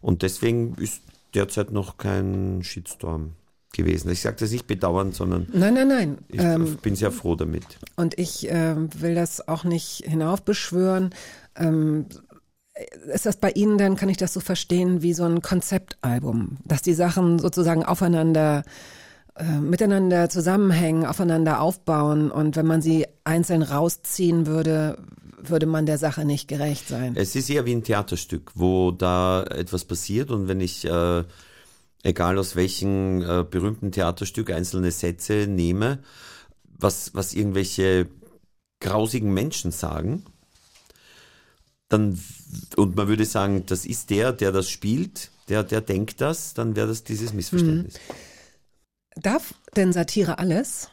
S2: Und deswegen ist derzeit noch kein Shitstorm gewesen. Ich sage das nicht bedauernd, sondern
S3: nein, nein, nein.
S2: ich ähm, bin sehr froh damit.
S3: Und ich äh, will das auch nicht hinaufbeschwören. Ähm, ist das bei Ihnen dann, kann ich das so verstehen, wie so ein Konzeptalbum, dass die Sachen sozusagen aufeinander äh, miteinander zusammenhängen, aufeinander aufbauen und wenn man sie einzeln rausziehen würde, würde man der Sache nicht gerecht sein.
S2: Es ist eher wie ein Theaterstück, wo da etwas passiert und wenn ich, äh, egal aus welchem äh, berühmten Theaterstück, einzelne Sätze nehme, was, was irgendwelche grausigen Menschen sagen, dann, und man würde sagen, das ist der, der das spielt, der, der denkt das, dann wäre das dieses Missverständnis. Mhm.
S3: Darf denn Satire alles?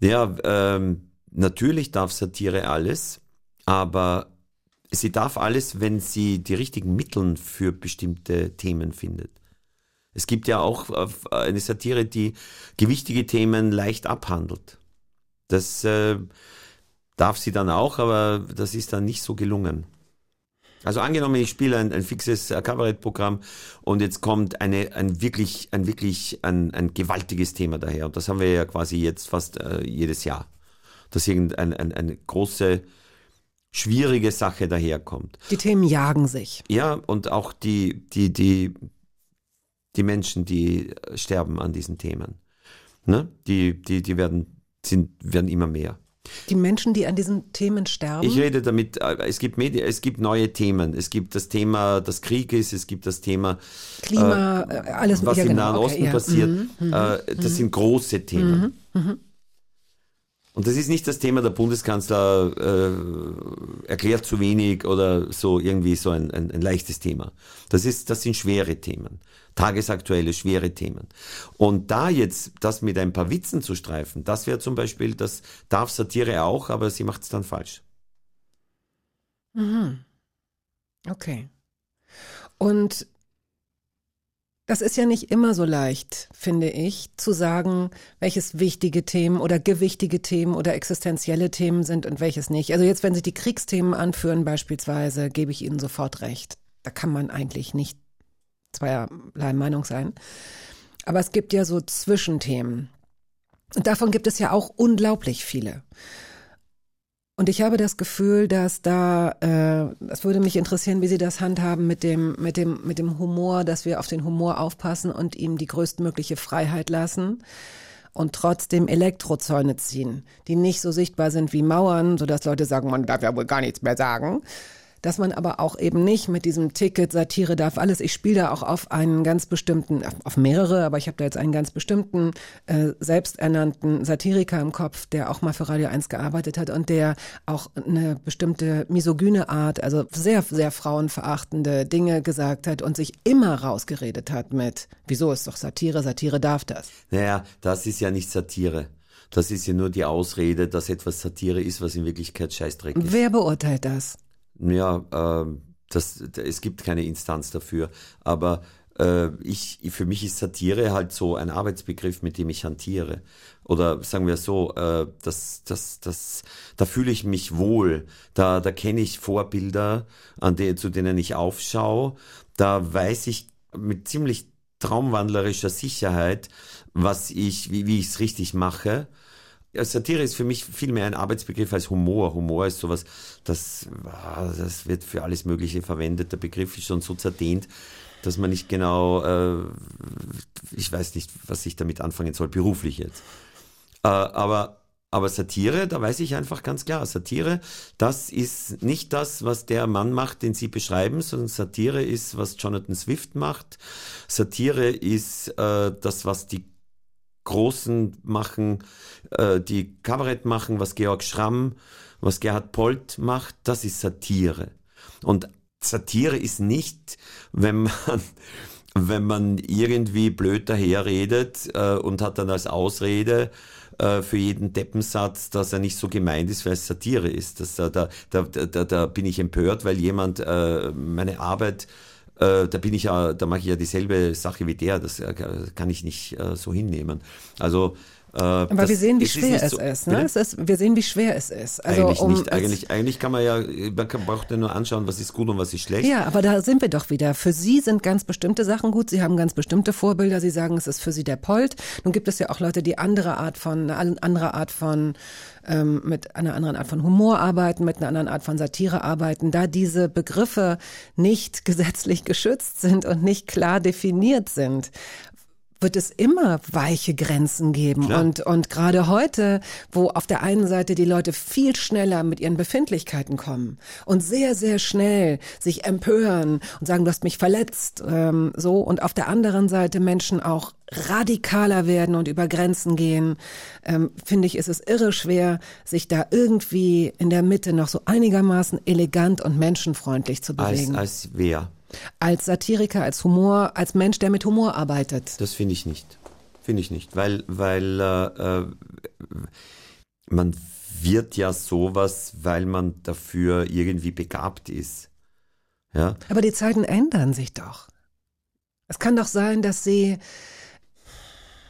S2: Ja, ähm, natürlich darf Satire alles, aber sie darf alles, wenn sie die richtigen Mittel für bestimmte Themen findet. Es gibt ja auch äh, eine Satire, die gewichtige Themen leicht abhandelt. Das äh, darf sie dann auch, aber das ist dann nicht so gelungen. Also angenommen, ich spiele ein, ein fixes Kabarettprogramm und jetzt kommt eine, ein wirklich, ein wirklich ein, ein gewaltiges Thema daher. Und das haben wir ja quasi jetzt fast äh, jedes Jahr. Dass irgendeine ein, eine große, schwierige Sache daherkommt.
S3: Die Themen jagen sich.
S2: Ja, und auch die, die, die, die Menschen, die sterben an diesen Themen. Ne? Die, die, die werden, sind, werden immer mehr.
S3: Die Menschen, die an diesen Themen sterben?
S2: Ich rede damit, äh, es gibt Medien, es gibt neue Themen. Es gibt das Thema des Krieges, es gibt das Thema
S3: Klima, äh, alles
S2: was
S3: ja,
S2: im
S3: genau,
S2: Nahen
S3: okay,
S2: Osten
S3: ja.
S2: passiert.
S3: Mhm, mhm,
S2: äh, das
S3: mhm.
S2: sind große Themen.
S3: Mhm, mhm.
S2: Und das ist nicht das Thema, der Bundeskanzler äh, erklärt zu wenig oder so irgendwie so ein, ein, ein leichtes Thema. Das, ist, das sind schwere Themen, tagesaktuelle, schwere Themen. Und da jetzt das mit ein paar Witzen zu streifen, das wäre zum Beispiel, das darf Satire auch, aber sie macht es dann falsch.
S3: Mhm. Okay. Und das ist ja nicht immer so leicht, finde ich, zu sagen, welches wichtige Themen oder gewichtige Themen oder existenzielle Themen sind und welches nicht. Also jetzt, wenn Sie die Kriegsthemen anführen beispielsweise, gebe ich Ihnen sofort recht. Da kann man eigentlich nicht zweierlei Meinung sein. Aber es gibt ja so Zwischenthemen. Und davon gibt es ja auch unglaublich viele. Und ich habe das Gefühl, dass da, äh, das würde mich interessieren, wie Sie das handhaben mit dem, mit dem, mit dem Humor, dass wir auf den Humor aufpassen und ihm die größtmögliche Freiheit lassen und trotzdem Elektrozäune ziehen, die nicht so sichtbar sind wie Mauern, sodass Leute sagen, man darf ja wohl gar nichts mehr sagen, dass man aber auch eben nicht mit diesem Ticket Satire darf alles. Ich spiele da auch auf einen ganz bestimmten, auf mehrere, aber ich habe da jetzt einen ganz bestimmten äh, selbsternannten Satiriker im Kopf, der auch mal für Radio 1 gearbeitet hat und der auch eine bestimmte misogyne Art, also sehr, sehr frauenverachtende Dinge gesagt hat und sich immer rausgeredet hat mit, wieso ist doch Satire, Satire darf das.
S2: Naja, das ist ja nicht Satire. Das ist ja nur die Ausrede, dass etwas Satire ist, was in Wirklichkeit Scheißdreck ist.
S3: Wer beurteilt das?
S2: Ja, äh, das, es gibt keine Instanz dafür. Aber äh, ich, für mich ist Satire halt so ein Arbeitsbegriff, mit dem ich hantiere. Oder sagen wir so, äh, das, das, das, da fühle ich mich wohl. Da, da kenne ich Vorbilder, an die, zu denen ich aufschaue. Da weiß ich mit ziemlich traumwandlerischer Sicherheit, was ich, wie, wie ich es richtig mache. Ja, Satire ist für mich viel mehr ein Arbeitsbegriff als Humor. Humor ist sowas, das, ah, das wird für alles Mögliche verwendet. Der Begriff ist schon so zerdehnt, dass man nicht genau, äh, ich weiß nicht, was ich damit anfangen soll, beruflich jetzt. Äh, aber aber Satire, da weiß ich einfach ganz klar, Satire, das ist nicht das, was der Mann macht, den Sie beschreiben, sondern Satire ist, was Jonathan Swift macht. Satire ist äh, das, was die Großen machen, äh, die Kabarett machen, was Georg Schramm, was Gerhard Polt macht, das ist Satire. Und Satire ist nicht, wenn man, wenn man irgendwie blöd daherredet äh, und hat dann als Ausrede äh, für jeden Deppensatz, dass er nicht so gemeint ist, weil es Satire ist. Das, da, da, da, da, bin ich empört, weil jemand äh, meine Arbeit äh, da bin ich ja, da mache ich ja dieselbe Sache wie der, das äh, kann ich nicht äh, so hinnehmen. Also
S3: äh, Aber das, wir sehen, wie schwer es so, ist, ne? es ist. Wir sehen, wie schwer es ist.
S2: Also, eigentlich um, nicht. Eigentlich, eigentlich kann man ja, man kann, braucht ja nur anschauen, was ist gut und was ist schlecht.
S3: Ja, aber da sind wir doch wieder. Für Sie sind ganz bestimmte Sachen gut. Sie haben ganz bestimmte Vorbilder. Sie sagen, es ist für Sie der Polt. Nun gibt es ja auch Leute, die andere Art von, eine andere Art von, ähm, mit einer anderen Art von Humor arbeiten, mit einer anderen Art von Satire arbeiten. Da diese Begriffe nicht gesetzlich geschützt sind und nicht klar definiert sind, wird es immer weiche Grenzen geben. Klar. Und, und gerade heute, wo auf der einen Seite die Leute viel schneller mit ihren Befindlichkeiten kommen und sehr, sehr schnell sich empören und sagen, du hast mich verletzt, ähm, so, und auf der anderen Seite Menschen auch radikaler werden und über Grenzen gehen, ähm, finde ich, ist es irre schwer, sich da irgendwie in der Mitte noch so einigermaßen elegant und menschenfreundlich zu bewegen.
S2: Als, als wer?
S3: Als Satiriker, als Humor, als Mensch, der mit Humor arbeitet.
S2: Das finde ich nicht. Finde ich nicht, weil, weil äh, man wird ja sowas, weil man dafür irgendwie begabt ist. Ja?
S3: Aber die Zeiten ändern sich doch. Es kann doch sein, dass sie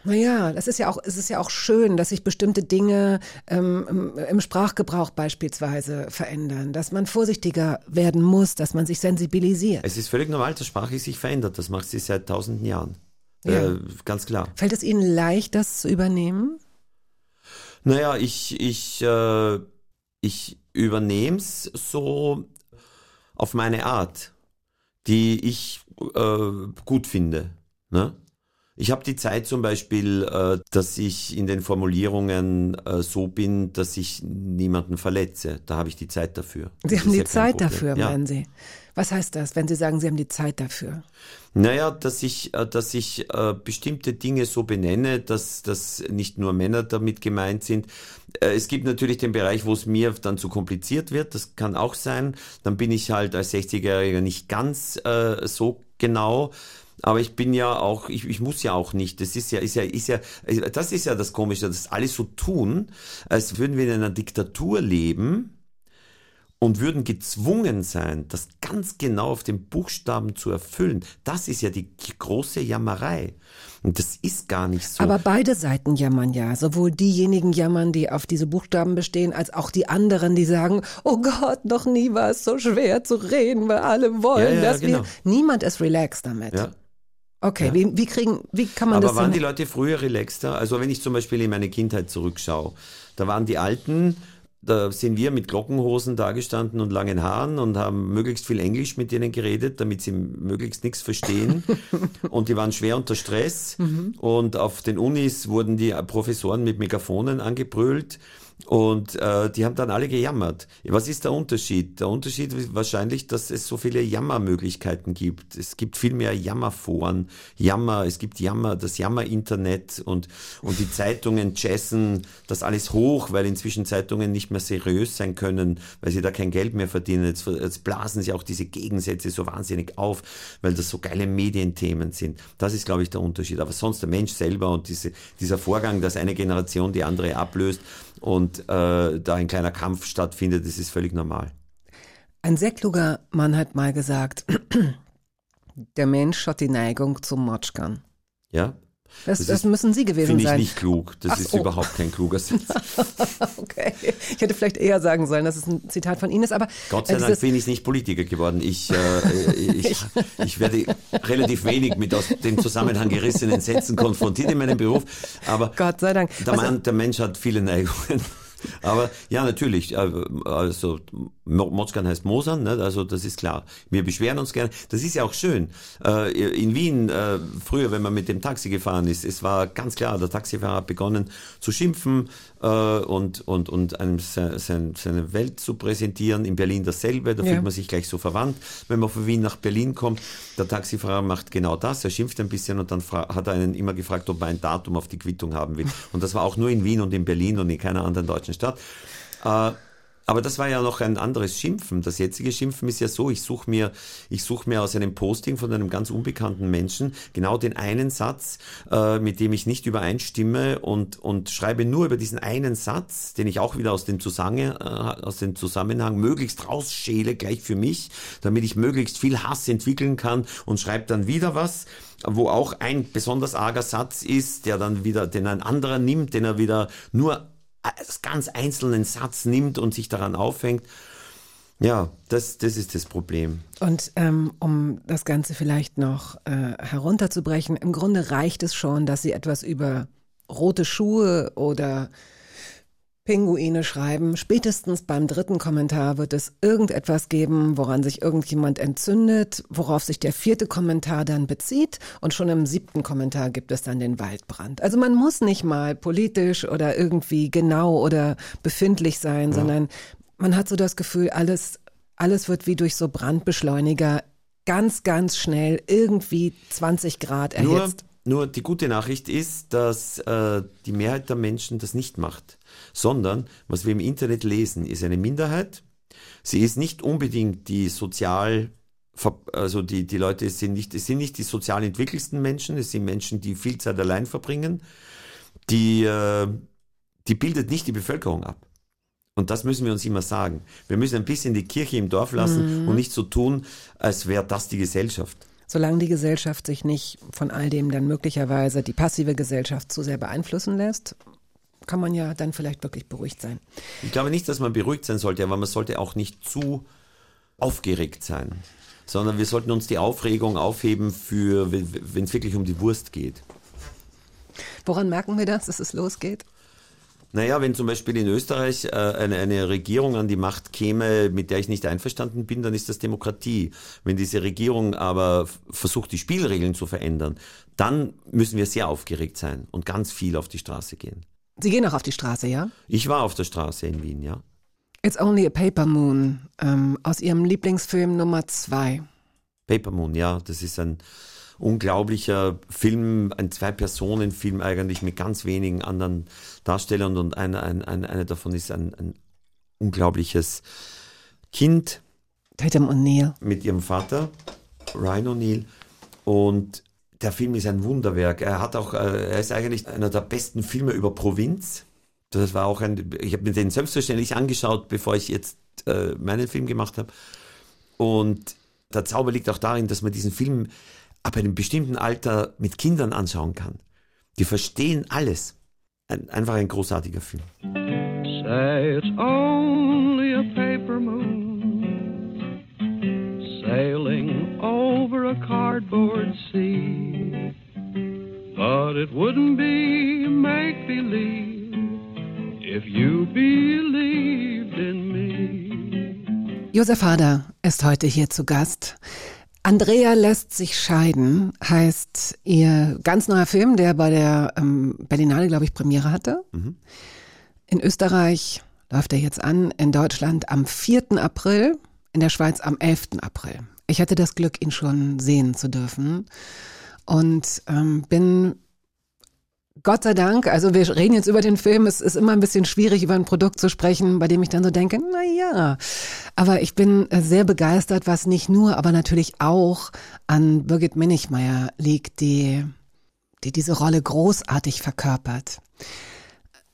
S3: naja, das ist ja auch, es ist ja auch schön, dass sich bestimmte Dinge ähm, im Sprachgebrauch beispielsweise verändern, dass man vorsichtiger werden muss, dass man sich sensibilisiert.
S2: Es ist völlig normal, dass Sprache sich verändert. Das macht sie seit tausenden Jahren. Ja. Äh, ganz klar.
S3: Fällt es Ihnen leicht, das zu übernehmen?
S2: Naja, ich, ich, äh, ich übernehme es so auf meine Art, die ich äh, gut finde. Ne? Ich habe die Zeit zum Beispiel, äh, dass ich in den Formulierungen äh, so bin, dass ich niemanden verletze. Da habe ich die Zeit dafür.
S3: Sie das haben die ja Zeit dafür, ja. meinen Sie? Was heißt das, wenn Sie sagen, Sie haben die Zeit dafür?
S2: Naja, dass ich, äh, dass ich äh, bestimmte Dinge so benenne, dass, dass nicht nur Männer damit gemeint sind. Äh, es gibt natürlich den Bereich, wo es mir dann zu kompliziert wird. Das kann auch sein. Dann bin ich halt als 60-Jähriger nicht ganz äh, so genau. Aber ich bin ja auch, ich, ich muss ja auch nicht. Das ist ja, ist ja, ist ja, das ist ja das Komische, dass alle so tun, als würden wir in einer Diktatur leben und würden gezwungen sein, das ganz genau auf den Buchstaben zu erfüllen. Das ist ja die große Jammerei. Und das ist gar nicht so.
S3: Aber beide Seiten jammern ja. Sowohl diejenigen jammern, die auf diese Buchstaben bestehen, als auch die anderen, die sagen, oh Gott, noch nie war es so schwer zu reden, weil alle wollen, ja, ja, dass genau. wir. Niemand ist relaxed damit. Ja. Okay, ja. wie, wie kriegen, wie kann man
S2: Aber
S3: das?
S2: Aber waren die Leute früher relaxter? Also wenn ich zum Beispiel in meine Kindheit zurückschaue, da waren die Alten, da sind wir mit Glockenhosen dagestanden und langen Haaren und haben möglichst viel Englisch mit denen geredet, damit sie möglichst nichts verstehen. und die waren schwer unter Stress. Mhm. Und auf den Unis wurden die Professoren mit Megafonen angebrüllt. Und äh, die haben dann alle gejammert. Was ist der Unterschied? Der Unterschied ist wahrscheinlich, dass es so viele Jammermöglichkeiten gibt. Es gibt viel mehr Jammerforen, Jammer, es gibt Jammer, das Jammer-Internet und, und die Zeitungen jazzen das alles hoch, weil inzwischen Zeitungen nicht mehr seriös sein können, weil sie da kein Geld mehr verdienen. Jetzt, jetzt blasen sie auch diese Gegensätze so wahnsinnig auf, weil das so geile Medienthemen sind. Das ist, glaube ich, der Unterschied. Aber sonst der Mensch selber und diese, dieser Vorgang, dass eine Generation die andere ablöst, und äh, da ein kleiner Kampf stattfindet, das ist völlig normal.
S3: Ein sehr kluger Mann hat mal gesagt, der Mensch hat die Neigung zum Motschkern.
S2: Ja,
S3: das, das, das müssen Sie gewesen
S2: find
S3: sein.
S2: Finde ich nicht klug. Das Ach, ist oh. überhaupt kein kluger Satz.
S3: okay. Ich hätte vielleicht eher sagen sollen, dass es ein Zitat von Ihnen ist, aber.
S2: Gott sei Dank bin ich nicht Politiker geworden. Ich, äh, ich, ich werde relativ wenig mit aus dem Zusammenhang gerissenen Sätzen konfrontiert in meinem Beruf. Aber
S3: Gott sei Dank.
S2: Der, Mann, der Mensch hat viele Neigungen. Aber ja, natürlich. Äh, also Motzkan heißt Mosern, ne? also das ist klar. Wir beschweren uns gerne. Das ist ja auch schön. Äh, in Wien, äh, früher, wenn man mit dem Taxi gefahren ist, es war ganz klar, der Taxifahrer hat begonnen zu schimpfen und, und, und einem seine Welt zu präsentieren. In Berlin dasselbe, da ja. fühlt man sich gleich so verwandt. Wenn man von Wien nach Berlin kommt, der Taxifahrer macht genau das, er schimpft ein bisschen und dann hat er einen immer gefragt, ob man ein Datum auf die Quittung haben will. Und das war auch nur in Wien und in Berlin und in keiner anderen deutschen Stadt. Äh, aber das war ja noch ein anderes Schimpfen. Das jetzige Schimpfen ist ja so, ich suche mir, ich suche mir aus einem Posting von einem ganz unbekannten Menschen genau den einen Satz, äh, mit dem ich nicht übereinstimme und, und schreibe nur über diesen einen Satz, den ich auch wieder aus dem, Zusammenhang, äh, aus dem Zusammenhang möglichst rausschäle, gleich für mich, damit ich möglichst viel Hass entwickeln kann und schreibe dann wieder was wo auch ein besonders arger Satz ist, der dann wieder, den ein anderer nimmt, den er wieder nur als ganz einzelnen Satz nimmt und sich daran aufhängt. Ja, das, das ist das Problem.
S3: Und ähm, um das Ganze vielleicht noch äh, herunterzubrechen, im Grunde reicht es schon, dass Sie etwas über rote Schuhe oder Pinguine schreiben. Spätestens beim dritten Kommentar wird es irgendetwas geben, woran sich irgendjemand entzündet, worauf sich der vierte Kommentar dann bezieht. Und schon im siebten Kommentar gibt es dann den Waldbrand. Also man muss nicht mal politisch oder irgendwie genau oder befindlich sein, ja. sondern man hat so das Gefühl, alles, alles wird wie durch so Brandbeschleuniger ganz, ganz schnell irgendwie 20 Grad erhitzt.
S2: Nur, nur die gute Nachricht ist, dass äh, die Mehrheit der Menschen das nicht macht sondern was wir im Internet lesen, ist eine Minderheit. Sie ist nicht unbedingt die sozial also die, die Leute sind nicht, es sind nicht die sozial entwickelsten Menschen, es sind Menschen, die viel Zeit allein verbringen. Die, äh, die bildet nicht die Bevölkerung ab. Und das müssen wir uns immer sagen. Wir müssen ein bisschen die Kirche im Dorf lassen mhm. und nicht so tun, als wäre das die Gesellschaft.
S3: Solange die Gesellschaft sich nicht von all dem dann möglicherweise die passive Gesellschaft zu sehr beeinflussen lässt, kann man ja dann vielleicht wirklich beruhigt sein.
S2: Ich glaube nicht, dass man beruhigt sein sollte, aber man sollte auch nicht zu aufgeregt sein, sondern wir sollten uns die Aufregung aufheben für, wenn es wirklich um die Wurst geht.
S3: Woran merken wir das, dass es losgeht?
S2: Naja, wenn zum Beispiel in Österreich äh, eine, eine Regierung an die Macht käme, mit der ich nicht einverstanden bin, dann ist das Demokratie. Wenn diese Regierung aber versucht, die Spielregeln zu verändern, dann müssen wir sehr aufgeregt sein und ganz viel auf die Straße gehen.
S3: Sie gehen auch auf die Straße, ja?
S2: Ich war auf der Straße in Wien, ja.
S3: It's Only a Paper Moon ähm, aus Ihrem Lieblingsfilm Nummer zwei.
S2: Paper Moon, ja, das ist ein unglaublicher Film, ein Zwei-Personen-Film eigentlich mit ganz wenigen anderen Darstellern und einer ein, ein, eine davon ist ein, ein unglaubliches Kind.
S3: Tatum O'Neill.
S2: Mit ihrem Vater, Ryan O'Neill. Und der Film ist ein Wunderwerk. Er hat auch, äh, er ist eigentlich einer der besten Filme über Provinz. Das war auch ein, ich habe mir den selbstverständlich angeschaut, bevor ich jetzt äh, meinen Film gemacht habe. Und der Zauber liegt auch darin, dass man diesen Film ab einem bestimmten Alter mit Kindern anschauen kann. Die verstehen alles. Ein, einfach ein großartiger Film. Say it's only a paper moon sailing over a cardboard sea. But it wouldn't be make believe if you believed in me.
S3: Josef Hader ist heute hier zu Gast. Andrea lässt sich scheiden heißt ihr ganz neuer Film, der bei der ähm, Berlinale, glaube ich, Premiere hatte. Mhm. In Österreich läuft er jetzt an, in Deutschland am 4. April, in der Schweiz am 11. April. Ich hatte das Glück, ihn schon sehen zu dürfen und ähm, bin Gott sei Dank, also wir reden jetzt über den Film, es ist immer ein bisschen schwierig, über ein Produkt zu sprechen, bei dem ich dann so denke, na ja, aber ich bin äh, sehr begeistert, was nicht nur, aber natürlich auch an Birgit Minichmeier liegt, die, die diese Rolle großartig verkörpert.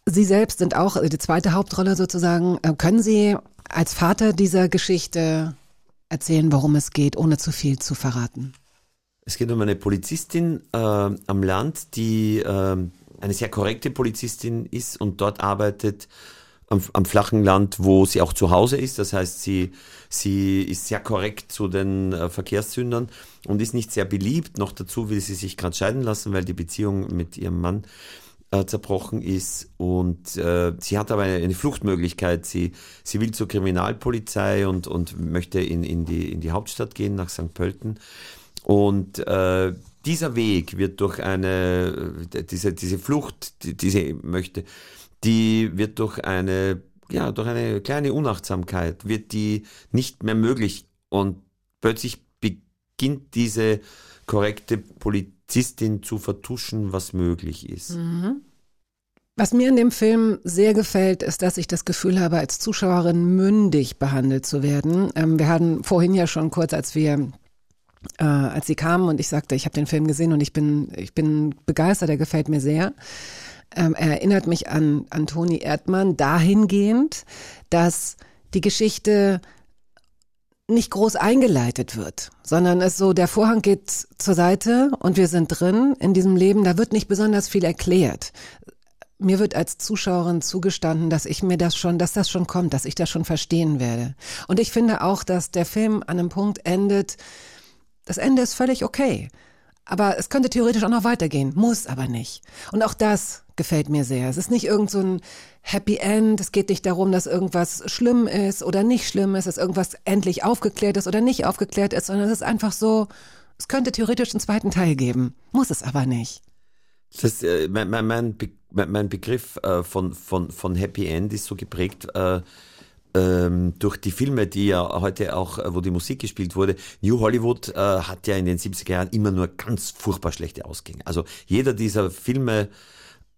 S3: Sie selbst sind auch die zweite Hauptrolle sozusagen. Äh, können Sie als Vater dieser Geschichte erzählen, worum es geht, ohne zu viel zu verraten?
S2: Es geht um eine Polizistin äh, am Land, die äh, eine sehr korrekte Polizistin ist und dort arbeitet am, am, flachen Land, wo sie auch zu Hause ist. Das heißt, sie, sie ist sehr korrekt zu den äh, Verkehrssündern und ist nicht sehr beliebt. Noch dazu will sie sich gerade scheiden lassen, weil die Beziehung mit ihrem Mann äh, zerbrochen ist. Und äh, sie hat aber eine, eine, Fluchtmöglichkeit. Sie, sie will zur Kriminalpolizei und, und möchte in, in, die, in die Hauptstadt gehen, nach St. Pölten. Und äh, dieser Weg wird durch eine, diese, diese Flucht, die, die sie möchte, die wird durch eine, ja, durch eine kleine Unachtsamkeit, wird die nicht mehr möglich. Und plötzlich beginnt diese korrekte Polizistin zu vertuschen, was möglich ist.
S3: Mhm. Was mir in dem Film sehr gefällt, ist, dass ich das Gefühl habe, als Zuschauerin mündig behandelt zu werden. Ähm, wir hatten vorhin ja schon kurz, als wir äh, als sie kamen und ich sagte, ich habe den Film gesehen und ich bin, ich bin begeistert, er gefällt mir sehr. Ähm, er erinnert mich an, an Toni Erdmann dahingehend, dass die Geschichte nicht groß eingeleitet wird, sondern es so, der Vorhang geht zur Seite und wir sind drin in diesem Leben, da wird nicht besonders viel erklärt. Mir wird als Zuschauerin zugestanden, dass ich mir das schon, dass das schon kommt, dass ich das schon verstehen werde. Und ich finde auch, dass der Film an einem Punkt endet, das Ende ist völlig okay. Aber es könnte theoretisch auch noch weitergehen, muss aber nicht. Und auch das gefällt mir sehr. Es ist nicht irgend so ein Happy End. Es geht nicht darum, dass irgendwas schlimm ist oder nicht schlimm ist, dass irgendwas endlich aufgeklärt ist oder nicht aufgeklärt ist, sondern es ist einfach so, es könnte theoretisch einen zweiten Teil geben, muss es aber nicht.
S2: Das, äh, mein, mein, mein, Begriff äh, von, von, von Happy End ist so geprägt, äh, ähm, durch die Filme, die ja heute auch, äh, wo die Musik gespielt wurde, New Hollywood äh, hat ja in den 70er Jahren immer nur ganz furchtbar schlechte Ausgänge. Also jeder dieser Filme,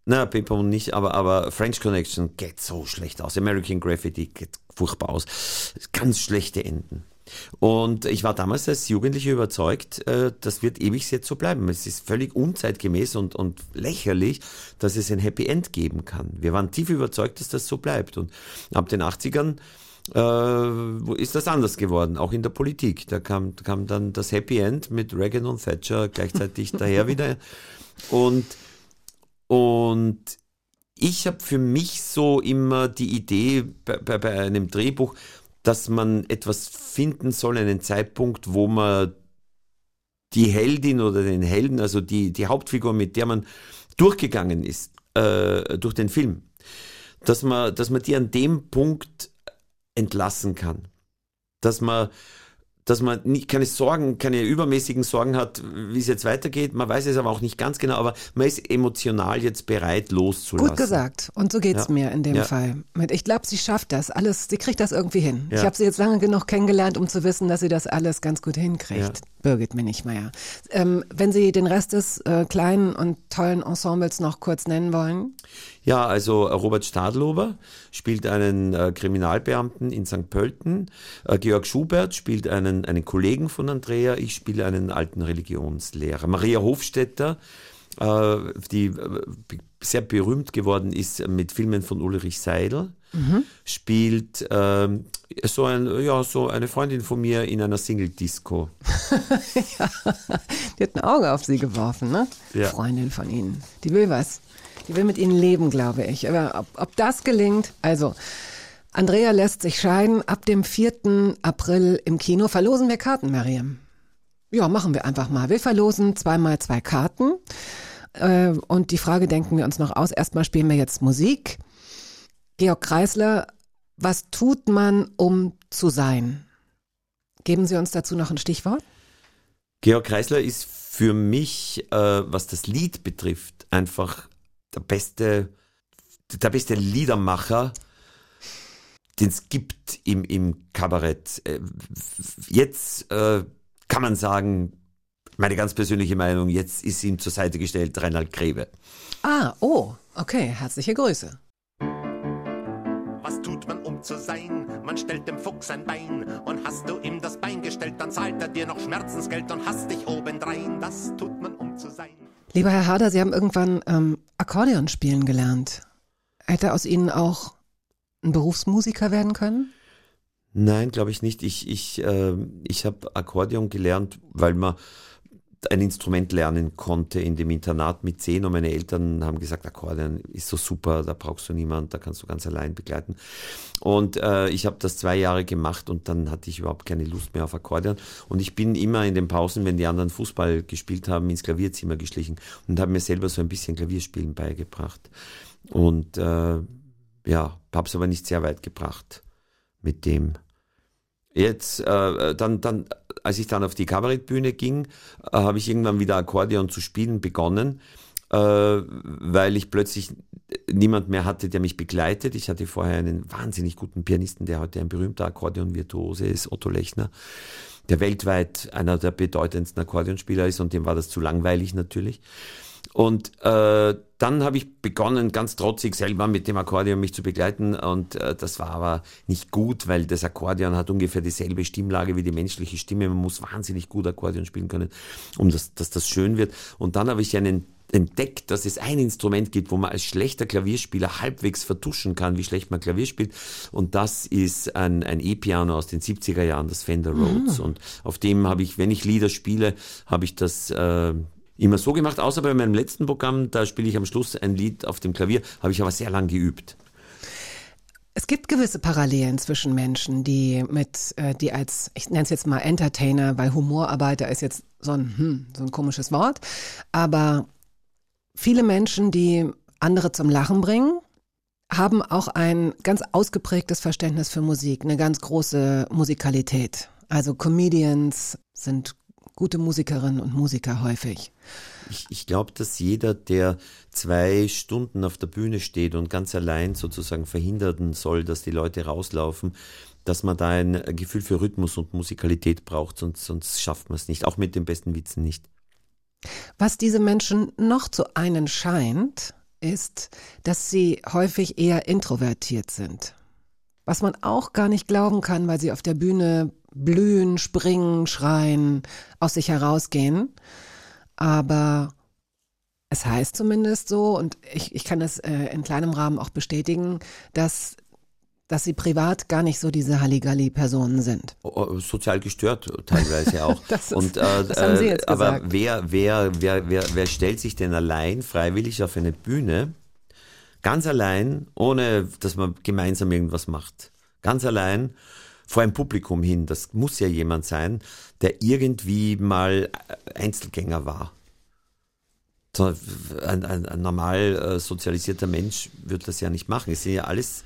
S2: na, Paper nicht, aber, aber French Connection geht so schlecht aus. American Graffiti geht furchtbar aus. Ganz schlechte Enden. Und ich war damals als Jugendlicher überzeugt, äh, das wird ewig jetzt so bleiben. Es ist völlig unzeitgemäß und, und lächerlich, dass es ein Happy End geben kann. Wir waren tief überzeugt, dass das so bleibt. Und ab den 80ern äh, ist das anders geworden, auch in der Politik. Da kam, kam dann das Happy End mit Reagan und Thatcher gleichzeitig daher wieder. Und, und ich habe für mich so immer die Idee bei, bei, bei einem Drehbuch, dass man etwas finden soll, einen Zeitpunkt, wo man die Heldin oder den Helden, also die, die Hauptfigur, mit der man durchgegangen ist, äh, durch den Film, dass man, dass man die an dem Punkt entlassen kann. Dass man dass man nicht, keine Sorgen, keine übermäßigen Sorgen hat, wie es jetzt weitergeht. Man weiß es aber auch nicht ganz genau, aber man ist emotional jetzt bereit, loszulassen.
S3: Gut gesagt. Und so geht's ja. mir in dem ja. Fall. Ich glaube, sie schafft das alles. Sie kriegt das irgendwie hin. Ja. Ich habe sie jetzt lange genug kennengelernt, um zu wissen, dass sie das alles ganz gut hinkriegt. Birgit Minichmeier. Ähm, wenn Sie den Rest des äh, kleinen und tollen Ensembles noch kurz nennen wollen.
S2: Ja, also äh, Robert Stadlober spielt einen äh, Kriminalbeamten in St. Pölten. Äh, Georg Schubert spielt einen, einen Kollegen von Andrea. Ich spiele einen alten Religionslehrer. Maria Hofstetter, äh, die äh, sehr berühmt geworden ist mit Filmen von Ulrich Seidel, mhm. spielt ähm, so, ein, ja, so eine Freundin von mir in einer Single-Disco.
S3: ja, die hat ein Auge auf sie geworfen, ne? Ja. Freundin von Ihnen. Die will was. Die will mit ihnen leben, glaube ich. Aber ob, ob das gelingt, also Andrea lässt sich scheiden. Ab dem 4. April im Kino verlosen wir Karten, Mariam. Ja, machen wir einfach mal. Wir verlosen zweimal zwei Karten. Äh, und die Frage denken wir uns noch aus. Erstmal spielen wir jetzt Musik. Georg Kreisler, was tut man, um zu sein? Geben Sie uns dazu noch ein Stichwort?
S2: Georg Kreisler ist für mich, äh, was das Lied betrifft, einfach der beste, der beste Liedermacher, den es gibt im, im Kabarett. Äh, jetzt äh, kann man sagen, meine ganz persönliche Meinung, jetzt ist ihm zur Seite gestellt Reinhard Grebe.
S3: Ah, oh, okay, herzliche Grüße.
S8: Was tut man, um zu sein? Man stellt dem Fuchs ein Bein und hast du ihm das Bein gestellt, dann zahlt er dir noch Schmerzensgeld und hast dich obendrein. Das tut man, um zu sein.
S3: Lieber Herr Harder, Sie haben irgendwann ähm, Akkordeon spielen gelernt. Hätte aus Ihnen auch ein Berufsmusiker werden können?
S2: Nein, glaube ich nicht. Ich, ich, äh, ich habe Akkordeon gelernt, weil man ein Instrument lernen konnte in dem Internat mit zehn und meine Eltern haben gesagt, Akkordeon ist so super, da brauchst du niemand, da kannst du ganz allein begleiten. Und äh, ich habe das zwei Jahre gemacht und dann hatte ich überhaupt keine Lust mehr auf Akkordeon. Und ich bin immer in den Pausen, wenn die anderen Fußball gespielt haben, ins Klavierzimmer geschlichen und habe mir selber so ein bisschen Klavierspielen beigebracht. Und äh, ja, habe es aber nicht sehr weit gebracht mit dem. Jetzt, äh, dann, dann, als ich dann auf die Kabarettbühne ging, äh, habe ich irgendwann wieder Akkordeon zu spielen begonnen, äh, weil ich plötzlich niemand mehr hatte, der mich begleitet. Ich hatte vorher einen wahnsinnig guten Pianisten, der heute ein berühmter Akkordeon-Virtuose ist, Otto Lechner, der weltweit einer der bedeutendsten Akkordeonspieler ist und dem war das zu langweilig natürlich. Und äh, dann habe ich begonnen, ganz trotzig selber mit dem Akkordeon mich zu begleiten. Und äh, das war aber nicht gut, weil das Akkordeon hat ungefähr dieselbe Stimmlage wie die menschliche Stimme. Man muss wahnsinnig gut Akkordeon spielen können, um das, dass das schön wird. Und dann habe ich einen entdeckt, dass es ein Instrument gibt, wo man als schlechter Klavierspieler halbwegs vertuschen kann, wie schlecht man Klavier spielt. Und das ist ein, ein E-Piano aus den 70er Jahren, das Fender Rhodes. Mhm. Und auf dem habe ich, wenn ich Lieder spiele, habe ich das äh, immer so gemacht, außer bei meinem letzten Programm, da spiele ich am Schluss ein Lied auf dem Klavier, habe ich aber sehr lang geübt.
S3: Es gibt gewisse Parallelen zwischen Menschen, die mit, äh, die als, ich nenne es jetzt mal Entertainer, weil Humorarbeiter ist jetzt so ein, hm, so ein komisches Wort, aber viele Menschen, die andere zum Lachen bringen, haben auch ein ganz ausgeprägtes Verständnis für Musik, eine ganz große Musikalität. Also Comedians sind gute Musikerinnen und Musiker häufig.
S2: Ich, ich glaube, dass jeder, der zwei Stunden auf der Bühne steht und ganz allein sozusagen verhindern soll, dass die Leute rauslaufen, dass man da ein Gefühl für Rhythmus und Musikalität braucht, sonst, sonst schafft man es nicht, auch mit den besten Witzen nicht.
S3: Was diese Menschen noch zu einen scheint, ist, dass sie häufig eher introvertiert sind. Was man auch gar nicht glauben kann, weil sie auf der Bühne blühen, springen, schreien, aus sich herausgehen. Aber es heißt zumindest so, und ich, ich kann das äh, in kleinem Rahmen auch bestätigen, dass dass sie privat gar nicht so diese Halligalli-Personen sind.
S2: Oh, oh, sozial gestört teilweise auch.
S3: das, ist, und, äh, das haben Sie jetzt
S2: äh, gesagt. Aber wer, wer, wer, wer, wer stellt sich denn allein freiwillig auf eine Bühne, ganz allein, ohne dass man gemeinsam irgendwas macht, ganz allein vor ein Publikum hin. Das muss ja jemand sein, der irgendwie mal Einzelgänger war. ein, ein, ein normal äh, sozialisierter Mensch würde das ja nicht machen. Es sind ja alles,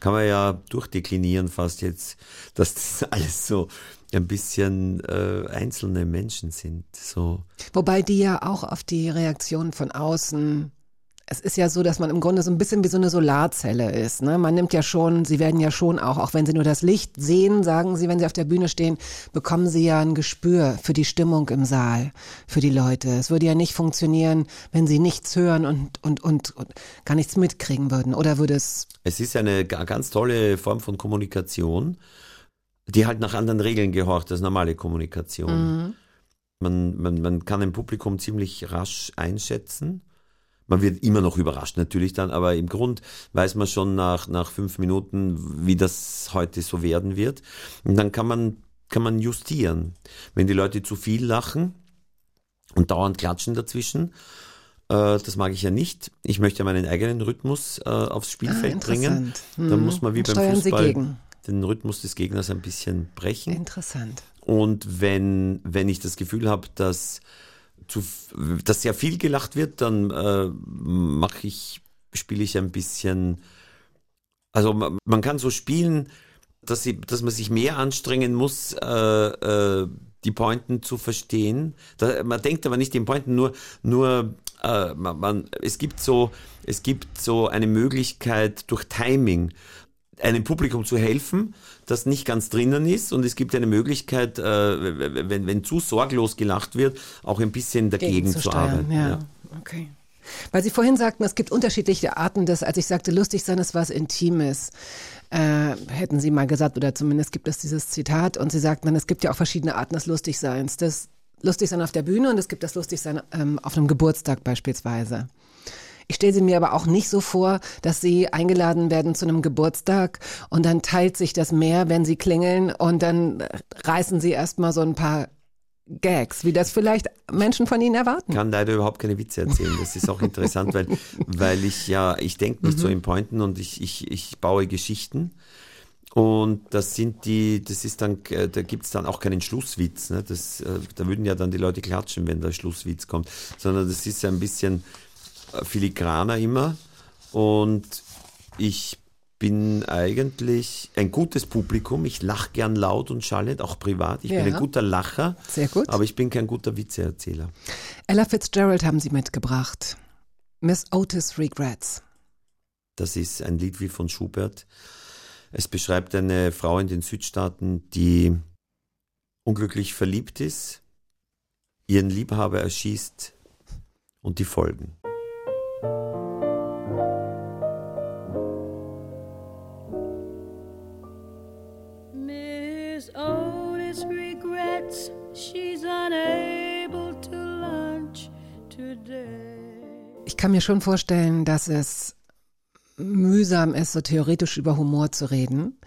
S2: kann man ja durchdeklinieren fast jetzt, dass das alles so ein bisschen äh, einzelne Menschen sind. So.
S3: Wobei die ja auch auf die Reaktion von außen es ist ja so, dass man im Grunde so ein bisschen wie so eine Solarzelle ist. Ne? Man nimmt ja schon, sie werden ja schon auch, auch wenn sie nur das Licht sehen, sagen sie, wenn sie auf der Bühne stehen, bekommen sie ja ein Gespür für die Stimmung im Saal, für die Leute. Es würde ja nicht funktionieren, wenn sie nichts hören und, und, und, und gar nichts mitkriegen würden. Oder würde es.
S2: Es ist eine ganz tolle Form von Kommunikation, die halt nach anderen Regeln gehorcht als normale Kommunikation. Mhm. Man, man, man kann ein Publikum ziemlich rasch einschätzen man wird immer noch überrascht natürlich dann, aber im Grund weiß man schon nach, nach fünf Minuten, wie das heute so werden wird. Und dann kann man, kann man justieren. Wenn die Leute zu viel lachen und dauernd klatschen dazwischen, äh, das mag ich ja nicht. Ich möchte ja meinen eigenen Rhythmus äh, aufs Spielfeld ah, bringen. Hm. Dann muss man wie beim Steuern Fußball den Rhythmus des Gegners ein bisschen brechen.
S3: Interessant.
S2: Und wenn, wenn ich das Gefühl habe, dass zu, dass sehr viel gelacht wird, dann äh, mache ich, spiele ich ein bisschen. Also man, man kann so spielen, dass, sie, dass man sich mehr anstrengen muss, äh, äh, die Pointen zu verstehen. Da, man denkt aber nicht den Pointen, nur, nur äh, man, man, es gibt so, es gibt so eine Möglichkeit durch Timing einem Publikum zu helfen, das nicht ganz drinnen ist. Und es gibt eine Möglichkeit, äh, wenn, wenn zu sorglos gelacht wird, auch ein bisschen dagegen zu, zu arbeiten.
S3: Ja. ja. Okay. Weil Sie vorhin sagten, es gibt unterschiedliche Arten des, als ich sagte, lustig sein ist was Intimes. Äh, hätten Sie mal gesagt, oder zumindest gibt es dieses Zitat, und Sie sagten es gibt ja auch verschiedene Arten des Lustigseins. Das Lustigsein auf der Bühne und es gibt das Lustigsein ähm, auf einem Geburtstag beispielsweise. Ich stelle sie mir aber auch nicht so vor, dass sie eingeladen werden zu einem Geburtstag und dann teilt sich das mehr, wenn sie klingeln und dann reißen sie erstmal so ein paar Gags, wie das vielleicht Menschen von Ihnen erwarten.
S2: Ich kann leider überhaupt keine Witze erzählen. Das ist auch interessant, weil, weil ich ja, ich denke nicht mhm. so in Pointen und ich, ich, ich baue Geschichten. Und das sind die, das ist dann, äh, da gibt's dann auch keinen Schlusswitz. Ne? Das, äh, da würden ja dann die Leute klatschen, wenn der Schlusswitz kommt. Sondern das ist ein bisschen, filigraner immer und ich bin eigentlich ein gutes Publikum. Ich lache gern laut und schallend, auch privat. Ich ja. bin ein guter Lacher.
S3: Sehr gut.
S2: Aber ich bin kein guter Witzeerzähler.
S3: Ella Fitzgerald haben Sie mitgebracht. Miss Otis Regrets.
S2: Das ist ein Lied wie von Schubert. Es beschreibt eine Frau in den Südstaaten, die unglücklich verliebt ist, ihren Liebhaber erschießt und die Folgen.
S3: Ich kann mir schon vorstellen, dass es mühsam ist, so theoretisch über Humor zu reden.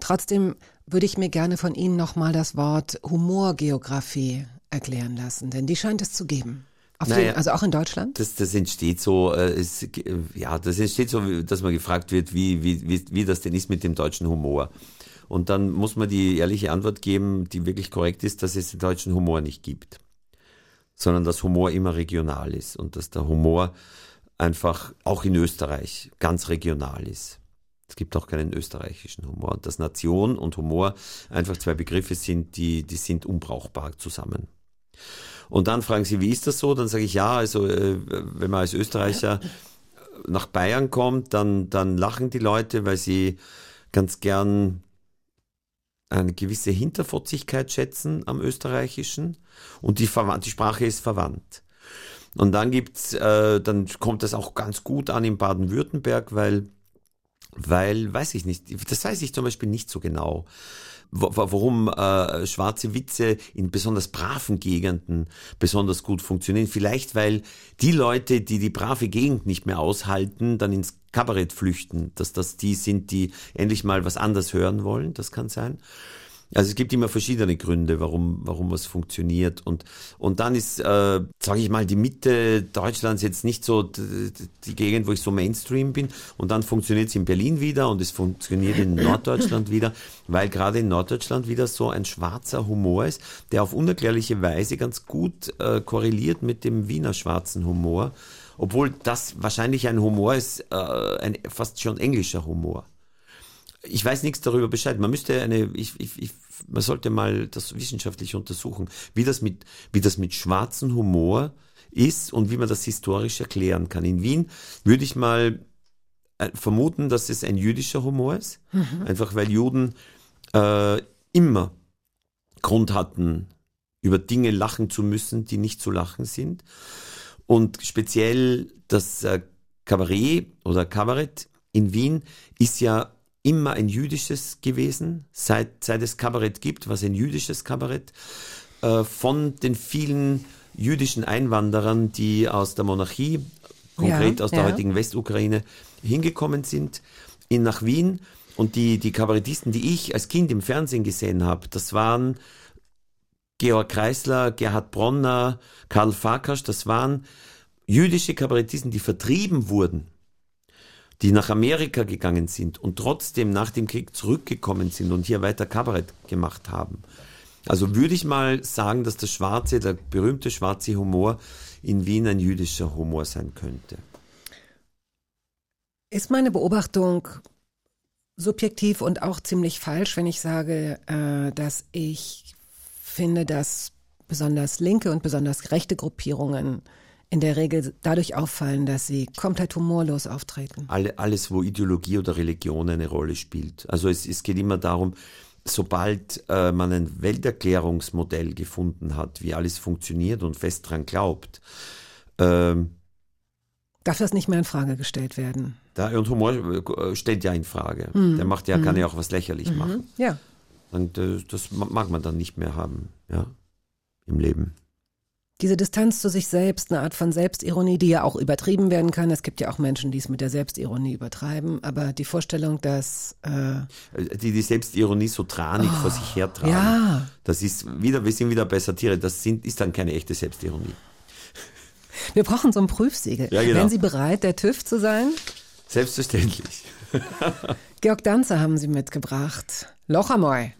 S3: Trotzdem würde ich mir gerne von Ihnen nochmal das Wort Humorgeografie erklären lassen, denn die scheint es zu geben. Naja, also auch in Deutschland?
S2: Das, das entsteht so, äh, es, ja, das entsteht so, dass man gefragt wird, wie, wie, wie, wie das denn ist mit dem deutschen Humor. Und dann muss man die ehrliche Antwort geben, die wirklich korrekt ist, dass es den deutschen Humor nicht gibt sondern dass Humor immer regional ist und dass der Humor einfach auch in Österreich ganz regional ist. Es gibt auch keinen österreichischen Humor. Und dass Nation und Humor einfach zwei Begriffe sind, die, die sind unbrauchbar zusammen. Und dann fragen sie, wie ist das so? Dann sage ich, ja, also äh, wenn man als Österreicher nach Bayern kommt, dann, dann lachen die Leute, weil sie ganz gern eine gewisse Hinterfotzigkeit schätzen am Österreichischen und die, die Sprache ist verwandt. Und dann gibt's, äh, dann kommt das auch ganz gut an in Baden-Württemberg, weil, weil, weiß ich nicht, das weiß ich zum Beispiel nicht so genau warum äh, schwarze Witze in besonders braven Gegenden besonders gut funktionieren. Vielleicht, weil die Leute, die die brave Gegend nicht mehr aushalten, dann ins Kabarett flüchten, dass das die sind, die endlich mal was anders hören wollen. Das kann sein. Also es gibt immer verschiedene Gründe, warum, warum was funktioniert. Und, und dann ist, äh, sage ich mal, die Mitte Deutschlands jetzt nicht so die, Gegend, wo ich so Mainstream bin. Und dann funktioniert es in Berlin wieder und es funktioniert in Norddeutschland wieder, weil gerade in Norddeutschland wieder so ein schwarzer Humor ist, der auf unerklärliche Weise ganz gut äh, korreliert mit dem Wiener schwarzen Humor. Obwohl das wahrscheinlich ein Humor ist, äh, ein fast schon englischer Humor ich weiß nichts darüber Bescheid. Man müsste eine, ich, ich, ich man sollte mal das wissenschaftlich untersuchen, wie das mit, wie das mit schwarzem Humor ist und wie man das historisch erklären kann. In Wien würde ich mal äh, vermuten, dass es ein jüdischer Humor ist, mhm. einfach weil Juden äh, immer Grund hatten, über Dinge lachen zu müssen, die nicht zu lachen sind. Und speziell das äh, Kabarett oder Kabarett in Wien ist ja immer ein jüdisches gewesen, seit, seit es Kabarett gibt, was ein jüdisches Kabarett, äh, von den vielen jüdischen Einwanderern, die aus der Monarchie, konkret ja, aus der ja. heutigen Westukraine, hingekommen sind, in, nach Wien. Und die, die Kabarettisten, die ich als Kind im Fernsehen gesehen habe, das waren Georg Kreisler, Gerhard Bronner, Karl Farkas, das waren jüdische Kabarettisten, die vertrieben wurden die nach Amerika gegangen sind und trotzdem nach dem Krieg zurückgekommen sind und hier weiter Kabarett gemacht haben. Also würde ich mal sagen, dass der schwarze, der berühmte schwarze Humor in Wien ein jüdischer Humor sein könnte.
S3: Ist meine Beobachtung subjektiv und auch ziemlich falsch, wenn ich sage, äh, dass ich finde, dass besonders linke und besonders rechte Gruppierungen in der Regel dadurch auffallen, dass sie komplett humorlos auftreten.
S2: Alle, alles, wo Ideologie oder Religion eine Rolle spielt. Also es, es geht immer darum, sobald äh, man ein Welterklärungsmodell gefunden hat, wie alles funktioniert und fest dran glaubt, ähm,
S3: darf das nicht mehr in Frage gestellt werden.
S2: Da, und Humor äh, stellt ja in Frage. Mhm. Der macht ja, kann mhm. ja auch was lächerlich mhm. machen.
S3: Ja.
S2: Und äh, das mag man dann nicht mehr haben, ja, im Leben
S3: diese Distanz zu sich selbst, eine Art von Selbstironie, die ja auch übertrieben werden kann. Es gibt ja auch Menschen, die es mit der Selbstironie übertreiben, aber die Vorstellung, dass äh
S2: die die Selbstironie so tranig oh, vor sich hertragen, ja. das ist wieder, wir sind wieder bei Satire, das sind, ist dann keine echte Selbstironie.
S3: Wir brauchen so ein Prüfsiegel. Ja, genau. Wären Sie bereit, der TÜV zu sein?
S2: Selbstverständlich.
S3: Georg Danzer haben Sie mitgebracht. Lochamoy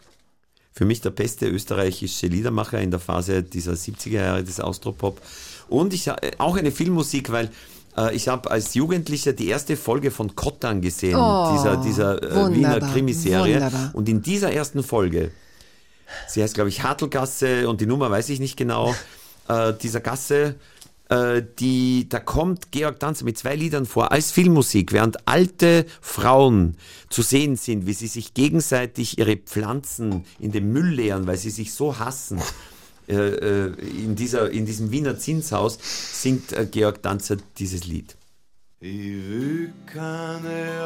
S2: für mich der beste österreichische Liedermacher in der Phase dieser 70er Jahre des Austropop. Und ich äh, auch eine Filmmusik, weil äh, ich habe als Jugendlicher die erste Folge von Kottan gesehen, oh, dieser, dieser äh, Wiener Krimiserie. Und in dieser ersten Folge, sie heißt glaube ich Hartelgasse und die Nummer weiß ich nicht genau, äh, dieser Gasse äh, die, da kommt Georg Danzer mit zwei Liedern vor als Filmmusik, während alte Frauen zu sehen sind, wie sie sich gegenseitig ihre Pflanzen in den Müll leeren, weil sie sich so hassen. Äh, äh in, dieser, in diesem Wiener Zinshaus singt Georg Danzer dieses Lied.
S9: Ich will keine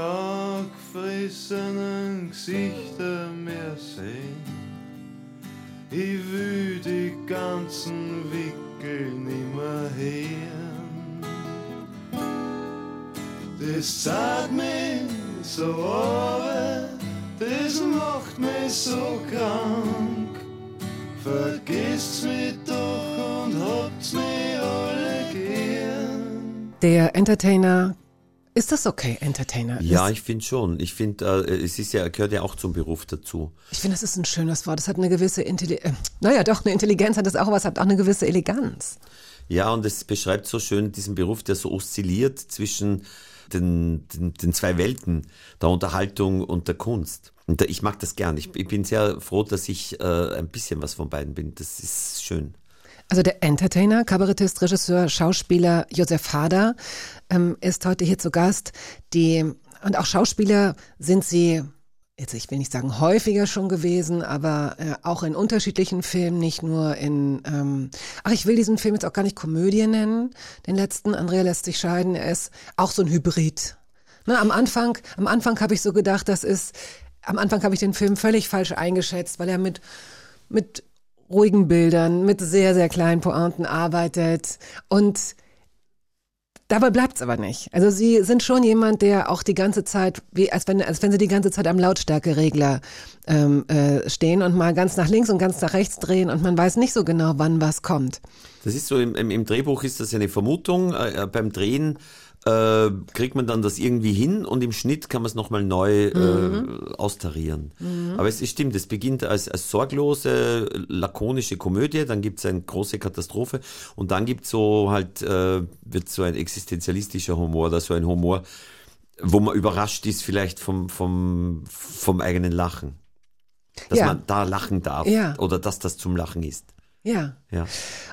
S9: angefressenen Gesichter mehr sehen. Ich will die ganzen Wickel nimmer her. Das zahlt mich so runter, das macht mich so krank. Vergesst mich doch und habt's mich alle gern.
S3: Der Entertainer ist das okay, Entertainer?
S2: Ja, ich finde schon. Ich finde, äh, es ist ja, gehört ja auch zum Beruf dazu.
S3: Ich finde, das ist ein schönes Wort. Es hat eine gewisse Intelligenz. Äh, naja, doch, eine Intelligenz hat es auch, aber es hat auch eine gewisse Eleganz.
S2: Ja, und es beschreibt so schön diesen Beruf, der so oszilliert zwischen den, den, den zwei Welten, der Unterhaltung und der Kunst. Und ich mag das gern. Ich, ich bin sehr froh, dass ich äh, ein bisschen was von beiden bin. Das ist schön.
S3: Also der Entertainer, Kabarettist, Regisseur, Schauspieler Josef Hader ähm, ist heute hier zu Gast. Die, und auch Schauspieler sind sie, jetzt ich will nicht sagen häufiger schon gewesen, aber äh, auch in unterschiedlichen Filmen, nicht nur in, ähm, ach ich will diesen Film jetzt auch gar nicht Komödie nennen, den letzten, Andrea lässt sich scheiden, er ist auch so ein Hybrid. Ne, am Anfang, am Anfang habe ich so gedacht, das ist, am Anfang habe ich den Film völlig falsch eingeschätzt, weil er mit mit ruhigen Bildern, mit sehr, sehr kleinen Pointen arbeitet. Und Dabei bleibt's aber nicht. Also Sie sind schon jemand, der auch die ganze Zeit, wie als wenn, als wenn Sie die ganze Zeit am Lautstärkeregler ähm, äh, stehen und mal ganz nach links und ganz nach rechts drehen und man weiß nicht so genau, wann was kommt.
S2: Das ist so, im, im, Drehbuch ist das eine Vermutung. Äh, beim Drehen äh, kriegt man dann das irgendwie hin und im Schnitt kann man es nochmal neu mhm. äh, austarieren. Mhm. Aber es, es stimmt, es beginnt als, als sorglose, lakonische Komödie, dann gibt es eine große Katastrophe und dann gibt so halt, äh, wird so ein existenzialistischer Humor oder so ein Humor, wo man überrascht ist vielleicht vom, vom, vom eigenen Lachen. Dass ja. man da lachen darf ja. oder dass das zum Lachen ist.
S3: Ja. ja.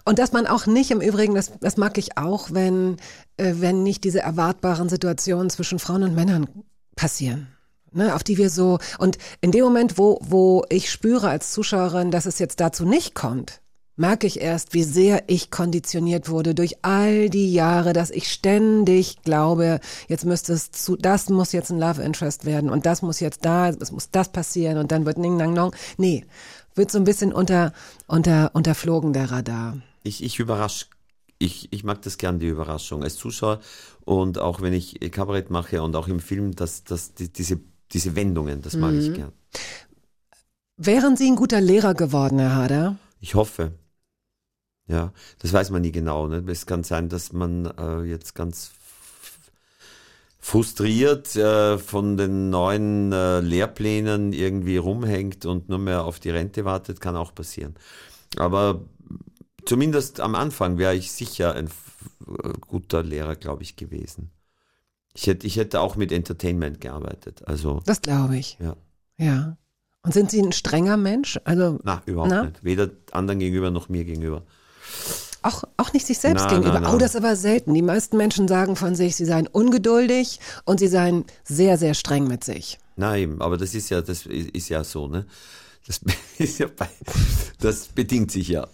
S3: Und dass man auch nicht im Übrigen, das, das mag ich auch, wenn, äh, wenn nicht diese erwartbaren Situationen zwischen Frauen und Männern passieren. Ne, auf die wir so, und in dem Moment, wo, wo ich spüre als Zuschauerin, dass es jetzt dazu nicht kommt, merke ich erst, wie sehr ich konditioniert wurde durch all die Jahre, dass ich ständig glaube, jetzt müsste es zu, das muss jetzt ein Love Interest werden und das muss jetzt da, es muss das passieren und dann wird Ning Nang Nong. Nee, wird so ein bisschen unter, unter, unterflogen, der Radar.
S2: Ich, ich überrasche ich, ich mag das gern, die Überraschung als Zuschauer und auch wenn ich Kabarett mache und auch im Film, dass, dass die, diese, diese Wendungen, das mag mhm. ich gern.
S3: Wären Sie ein guter Lehrer geworden, Herr Hader?
S2: Ich hoffe. Ja, das weiß man nie genau. Ne? Es kann sein, dass man äh, jetzt ganz frustriert äh, von den neuen äh, Lehrplänen irgendwie rumhängt und nur mehr auf die Rente wartet, kann auch passieren. Aber zumindest am Anfang wäre ich sicher ein äh, guter Lehrer, glaube ich, gewesen. Ich hätte, ich hätte auch mit Entertainment gearbeitet. Also,
S3: das glaube ich.
S2: Ja.
S3: Ja. Und sind Sie ein strenger Mensch? Also,
S2: na, überhaupt na? nicht. Weder anderen gegenüber noch mir gegenüber.
S3: Auch, auch nicht sich selbst na, gegenüber. Na, na. Oh, das ist aber selten. Die meisten Menschen sagen von sich, sie seien ungeduldig und sie seien sehr, sehr streng mit sich.
S2: Nein, aber das ist ja, das ist ja so, ne? Das ist ja bei, das bedingt sich ja.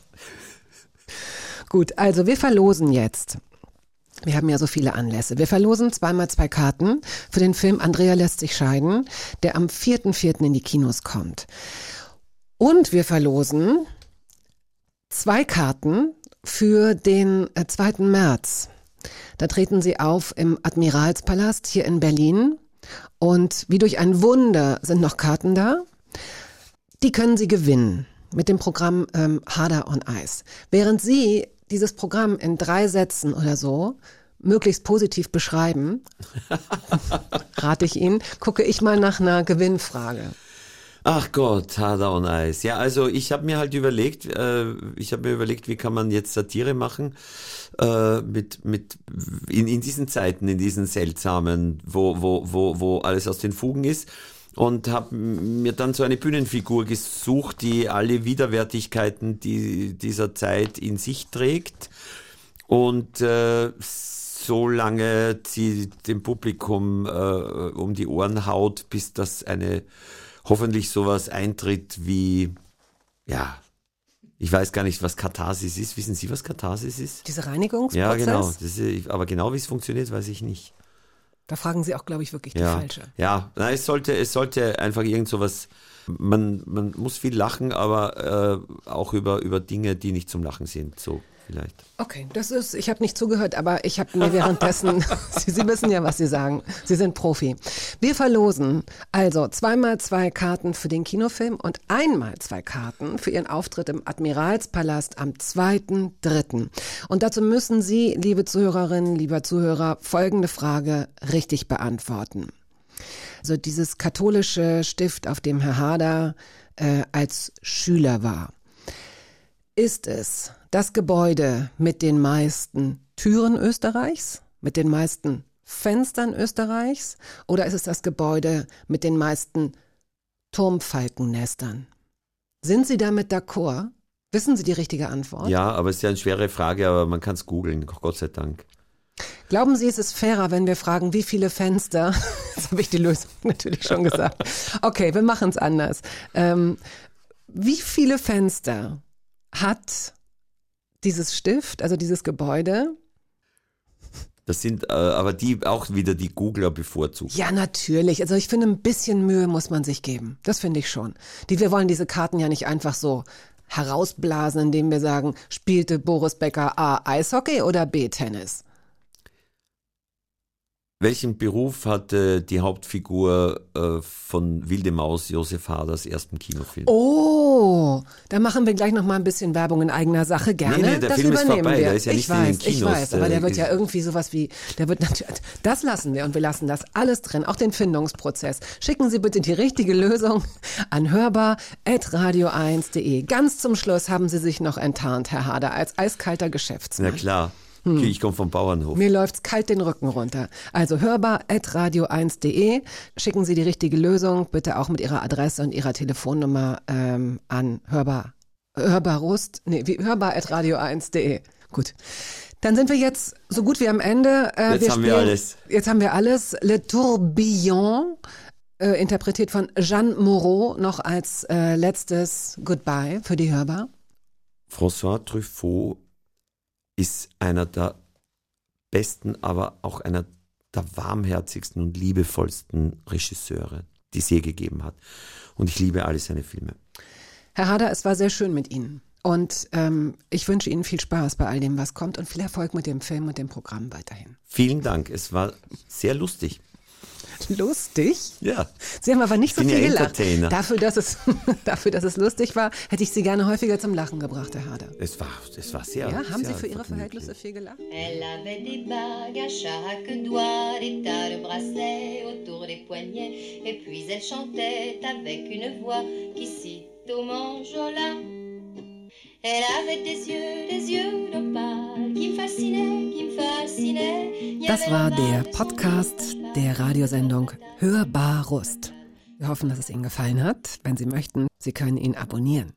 S3: Gut, also wir verlosen jetzt. Wir haben ja so viele Anlässe. Wir verlosen zweimal zwei Karten für den Film Andrea lässt sich scheiden, der am 4.4. in die Kinos kommt. Und wir verlosen zwei Karten für den 2. Äh, März. Da treten sie auf im Admiralspalast hier in Berlin. Und wie durch ein Wunder sind noch Karten da. Die können Sie gewinnen mit dem Programm ähm, Harder on Ice. Während Sie dieses Programm in drei Sätzen oder so möglichst positiv beschreiben, rate ich Ihnen, gucke ich mal nach einer Gewinnfrage.
S2: Ach Gott, Harder on Eis. Ja, also ich habe mir halt überlegt, äh, ich habe mir überlegt, wie kann man jetzt Satire machen äh, mit mit in, in diesen Zeiten, in diesen seltsamen, wo wo wo wo alles aus den Fugen ist und habe mir dann so eine Bühnenfigur gesucht, die alle Widerwärtigkeiten die, dieser Zeit in sich trägt und äh, so lange sie dem Publikum äh, um die Ohren haut, bis das eine hoffentlich sowas eintritt wie, ja, ich weiß gar nicht, was Katharsis ist. Wissen Sie, was Katharsis ist?
S3: Diese Reinigungsprozess?
S2: Ja, genau. Ist, aber genau wie es funktioniert, weiß ich nicht.
S3: Da fragen Sie auch, glaube ich, wirklich die
S2: ja.
S3: falsche.
S2: Ja, na, es sollte, es sollte einfach irgend sowas, man, man muss viel lachen, aber äh, auch über, über Dinge, die nicht zum Lachen sind. So vielleicht.
S3: Okay, das ist, ich habe nicht zugehört, aber ich habe mir währenddessen, Sie, Sie wissen ja, was Sie sagen. Sie sind Profi. Wir verlosen also zweimal zwei Karten für den Kinofilm und einmal zwei Karten für Ihren Auftritt im Admiralspalast am 2.3. Und dazu müssen Sie, liebe Zuhörerinnen, lieber Zuhörer, folgende Frage richtig beantworten. Also dieses katholische Stift, auf dem Herr Hader äh, als Schüler war. Ist es das Gebäude mit den meisten Türen Österreichs, mit den meisten Fenstern Österreichs oder ist es das Gebäude mit den meisten Turmfalkennestern? Sind Sie damit d'accord? Wissen Sie die richtige Antwort?
S2: Ja, aber es ist ja eine schwere Frage, aber man kann es googeln, Gott sei Dank.
S3: Glauben Sie, es ist fairer, wenn wir fragen, wie viele Fenster? Jetzt habe ich die Lösung natürlich schon gesagt. Okay, wir machen es anders. Ähm, wie viele Fenster hat dieses Stift, also dieses Gebäude.
S2: Das sind äh, aber die auch wieder die Googler bevorzugt.
S3: Ja, natürlich. Also ich finde, ein bisschen Mühe muss man sich geben. Das finde ich schon. Die, wir wollen diese Karten ja nicht einfach so herausblasen, indem wir sagen, spielte Boris Becker A Eishockey oder B Tennis?
S2: Welchen Beruf hatte die Hauptfigur äh, von Wilde Maus, Josef Haders ersten Kinofilm?
S3: Oh, da machen wir gleich noch mal ein bisschen Werbung in eigener Sache gerne. Nee, nee,
S2: der
S3: das
S2: Film
S3: übernehmen
S2: ist vorbei,
S3: wir.
S2: der ist ja nicht
S3: ich weiß,
S2: in den Kinos.
S3: ich weiß, aber der wird ja irgendwie sowas wie, der wird natürlich, das lassen wir und wir lassen das alles drin, auch den Findungsprozess. Schicken Sie bitte die richtige Lösung an hörbar.radio1.de. Ganz zum Schluss haben Sie sich noch enttarnt, Herr Hader, als eiskalter Geschäftsmann.
S2: Na klar. Hm. Ich komme vom Bauernhof.
S3: Mir läuft's kalt den Rücken runter. Also hörbar at radio1.de. Schicken Sie die richtige Lösung, bitte auch mit Ihrer Adresse und Ihrer Telefonnummer ähm, an hörbar. Hörbar Rust, nee, wie, hörbar at radio1.de. Gut. Dann sind wir jetzt so gut wie am Ende.
S2: Äh, jetzt wir haben spielen, wir alles.
S3: Jetzt haben wir alles. Le Tourbillon, äh, interpretiert von Jeanne Moreau, noch als äh, letztes Goodbye für die Hörbar.
S2: François Truffaut ist einer der besten, aber auch einer der warmherzigsten und liebevollsten Regisseure, die es je gegeben hat. Und ich liebe alle seine Filme.
S3: Herr Hader, es war sehr schön mit Ihnen. Und ähm, ich wünsche Ihnen viel Spaß bei all dem, was kommt und viel Erfolg mit dem Film und dem Programm weiterhin.
S2: Vielen Dank. Es war sehr lustig.
S3: lustig.
S2: Ja.
S3: Sie haben aber nicht so viel
S2: ja
S3: gelacht. Dafür dass, es, dafür, dass es lustig war, hätte ich Sie gerne häufiger zum Lachen gebracht, Herr Hader.
S2: Es war, es war sehr.
S3: Ja, haben
S2: sehr
S3: Sie für Ihre Verhältnisse viel gelacht?
S10: Elle avait des bagues à chaque doigt, des tas de bracelets autour des poignets, et puis elle chantait avec une voix qui cite au manjola. Elle avait des yeux, des yeux d'opale qui me fascinaient, qui me fascinaient.
S3: Das war der Podcast der Radiosendung Hörbar Rust. Wir hoffen, dass es Ihnen gefallen hat. Wenn Sie möchten, Sie können ihn abonnieren.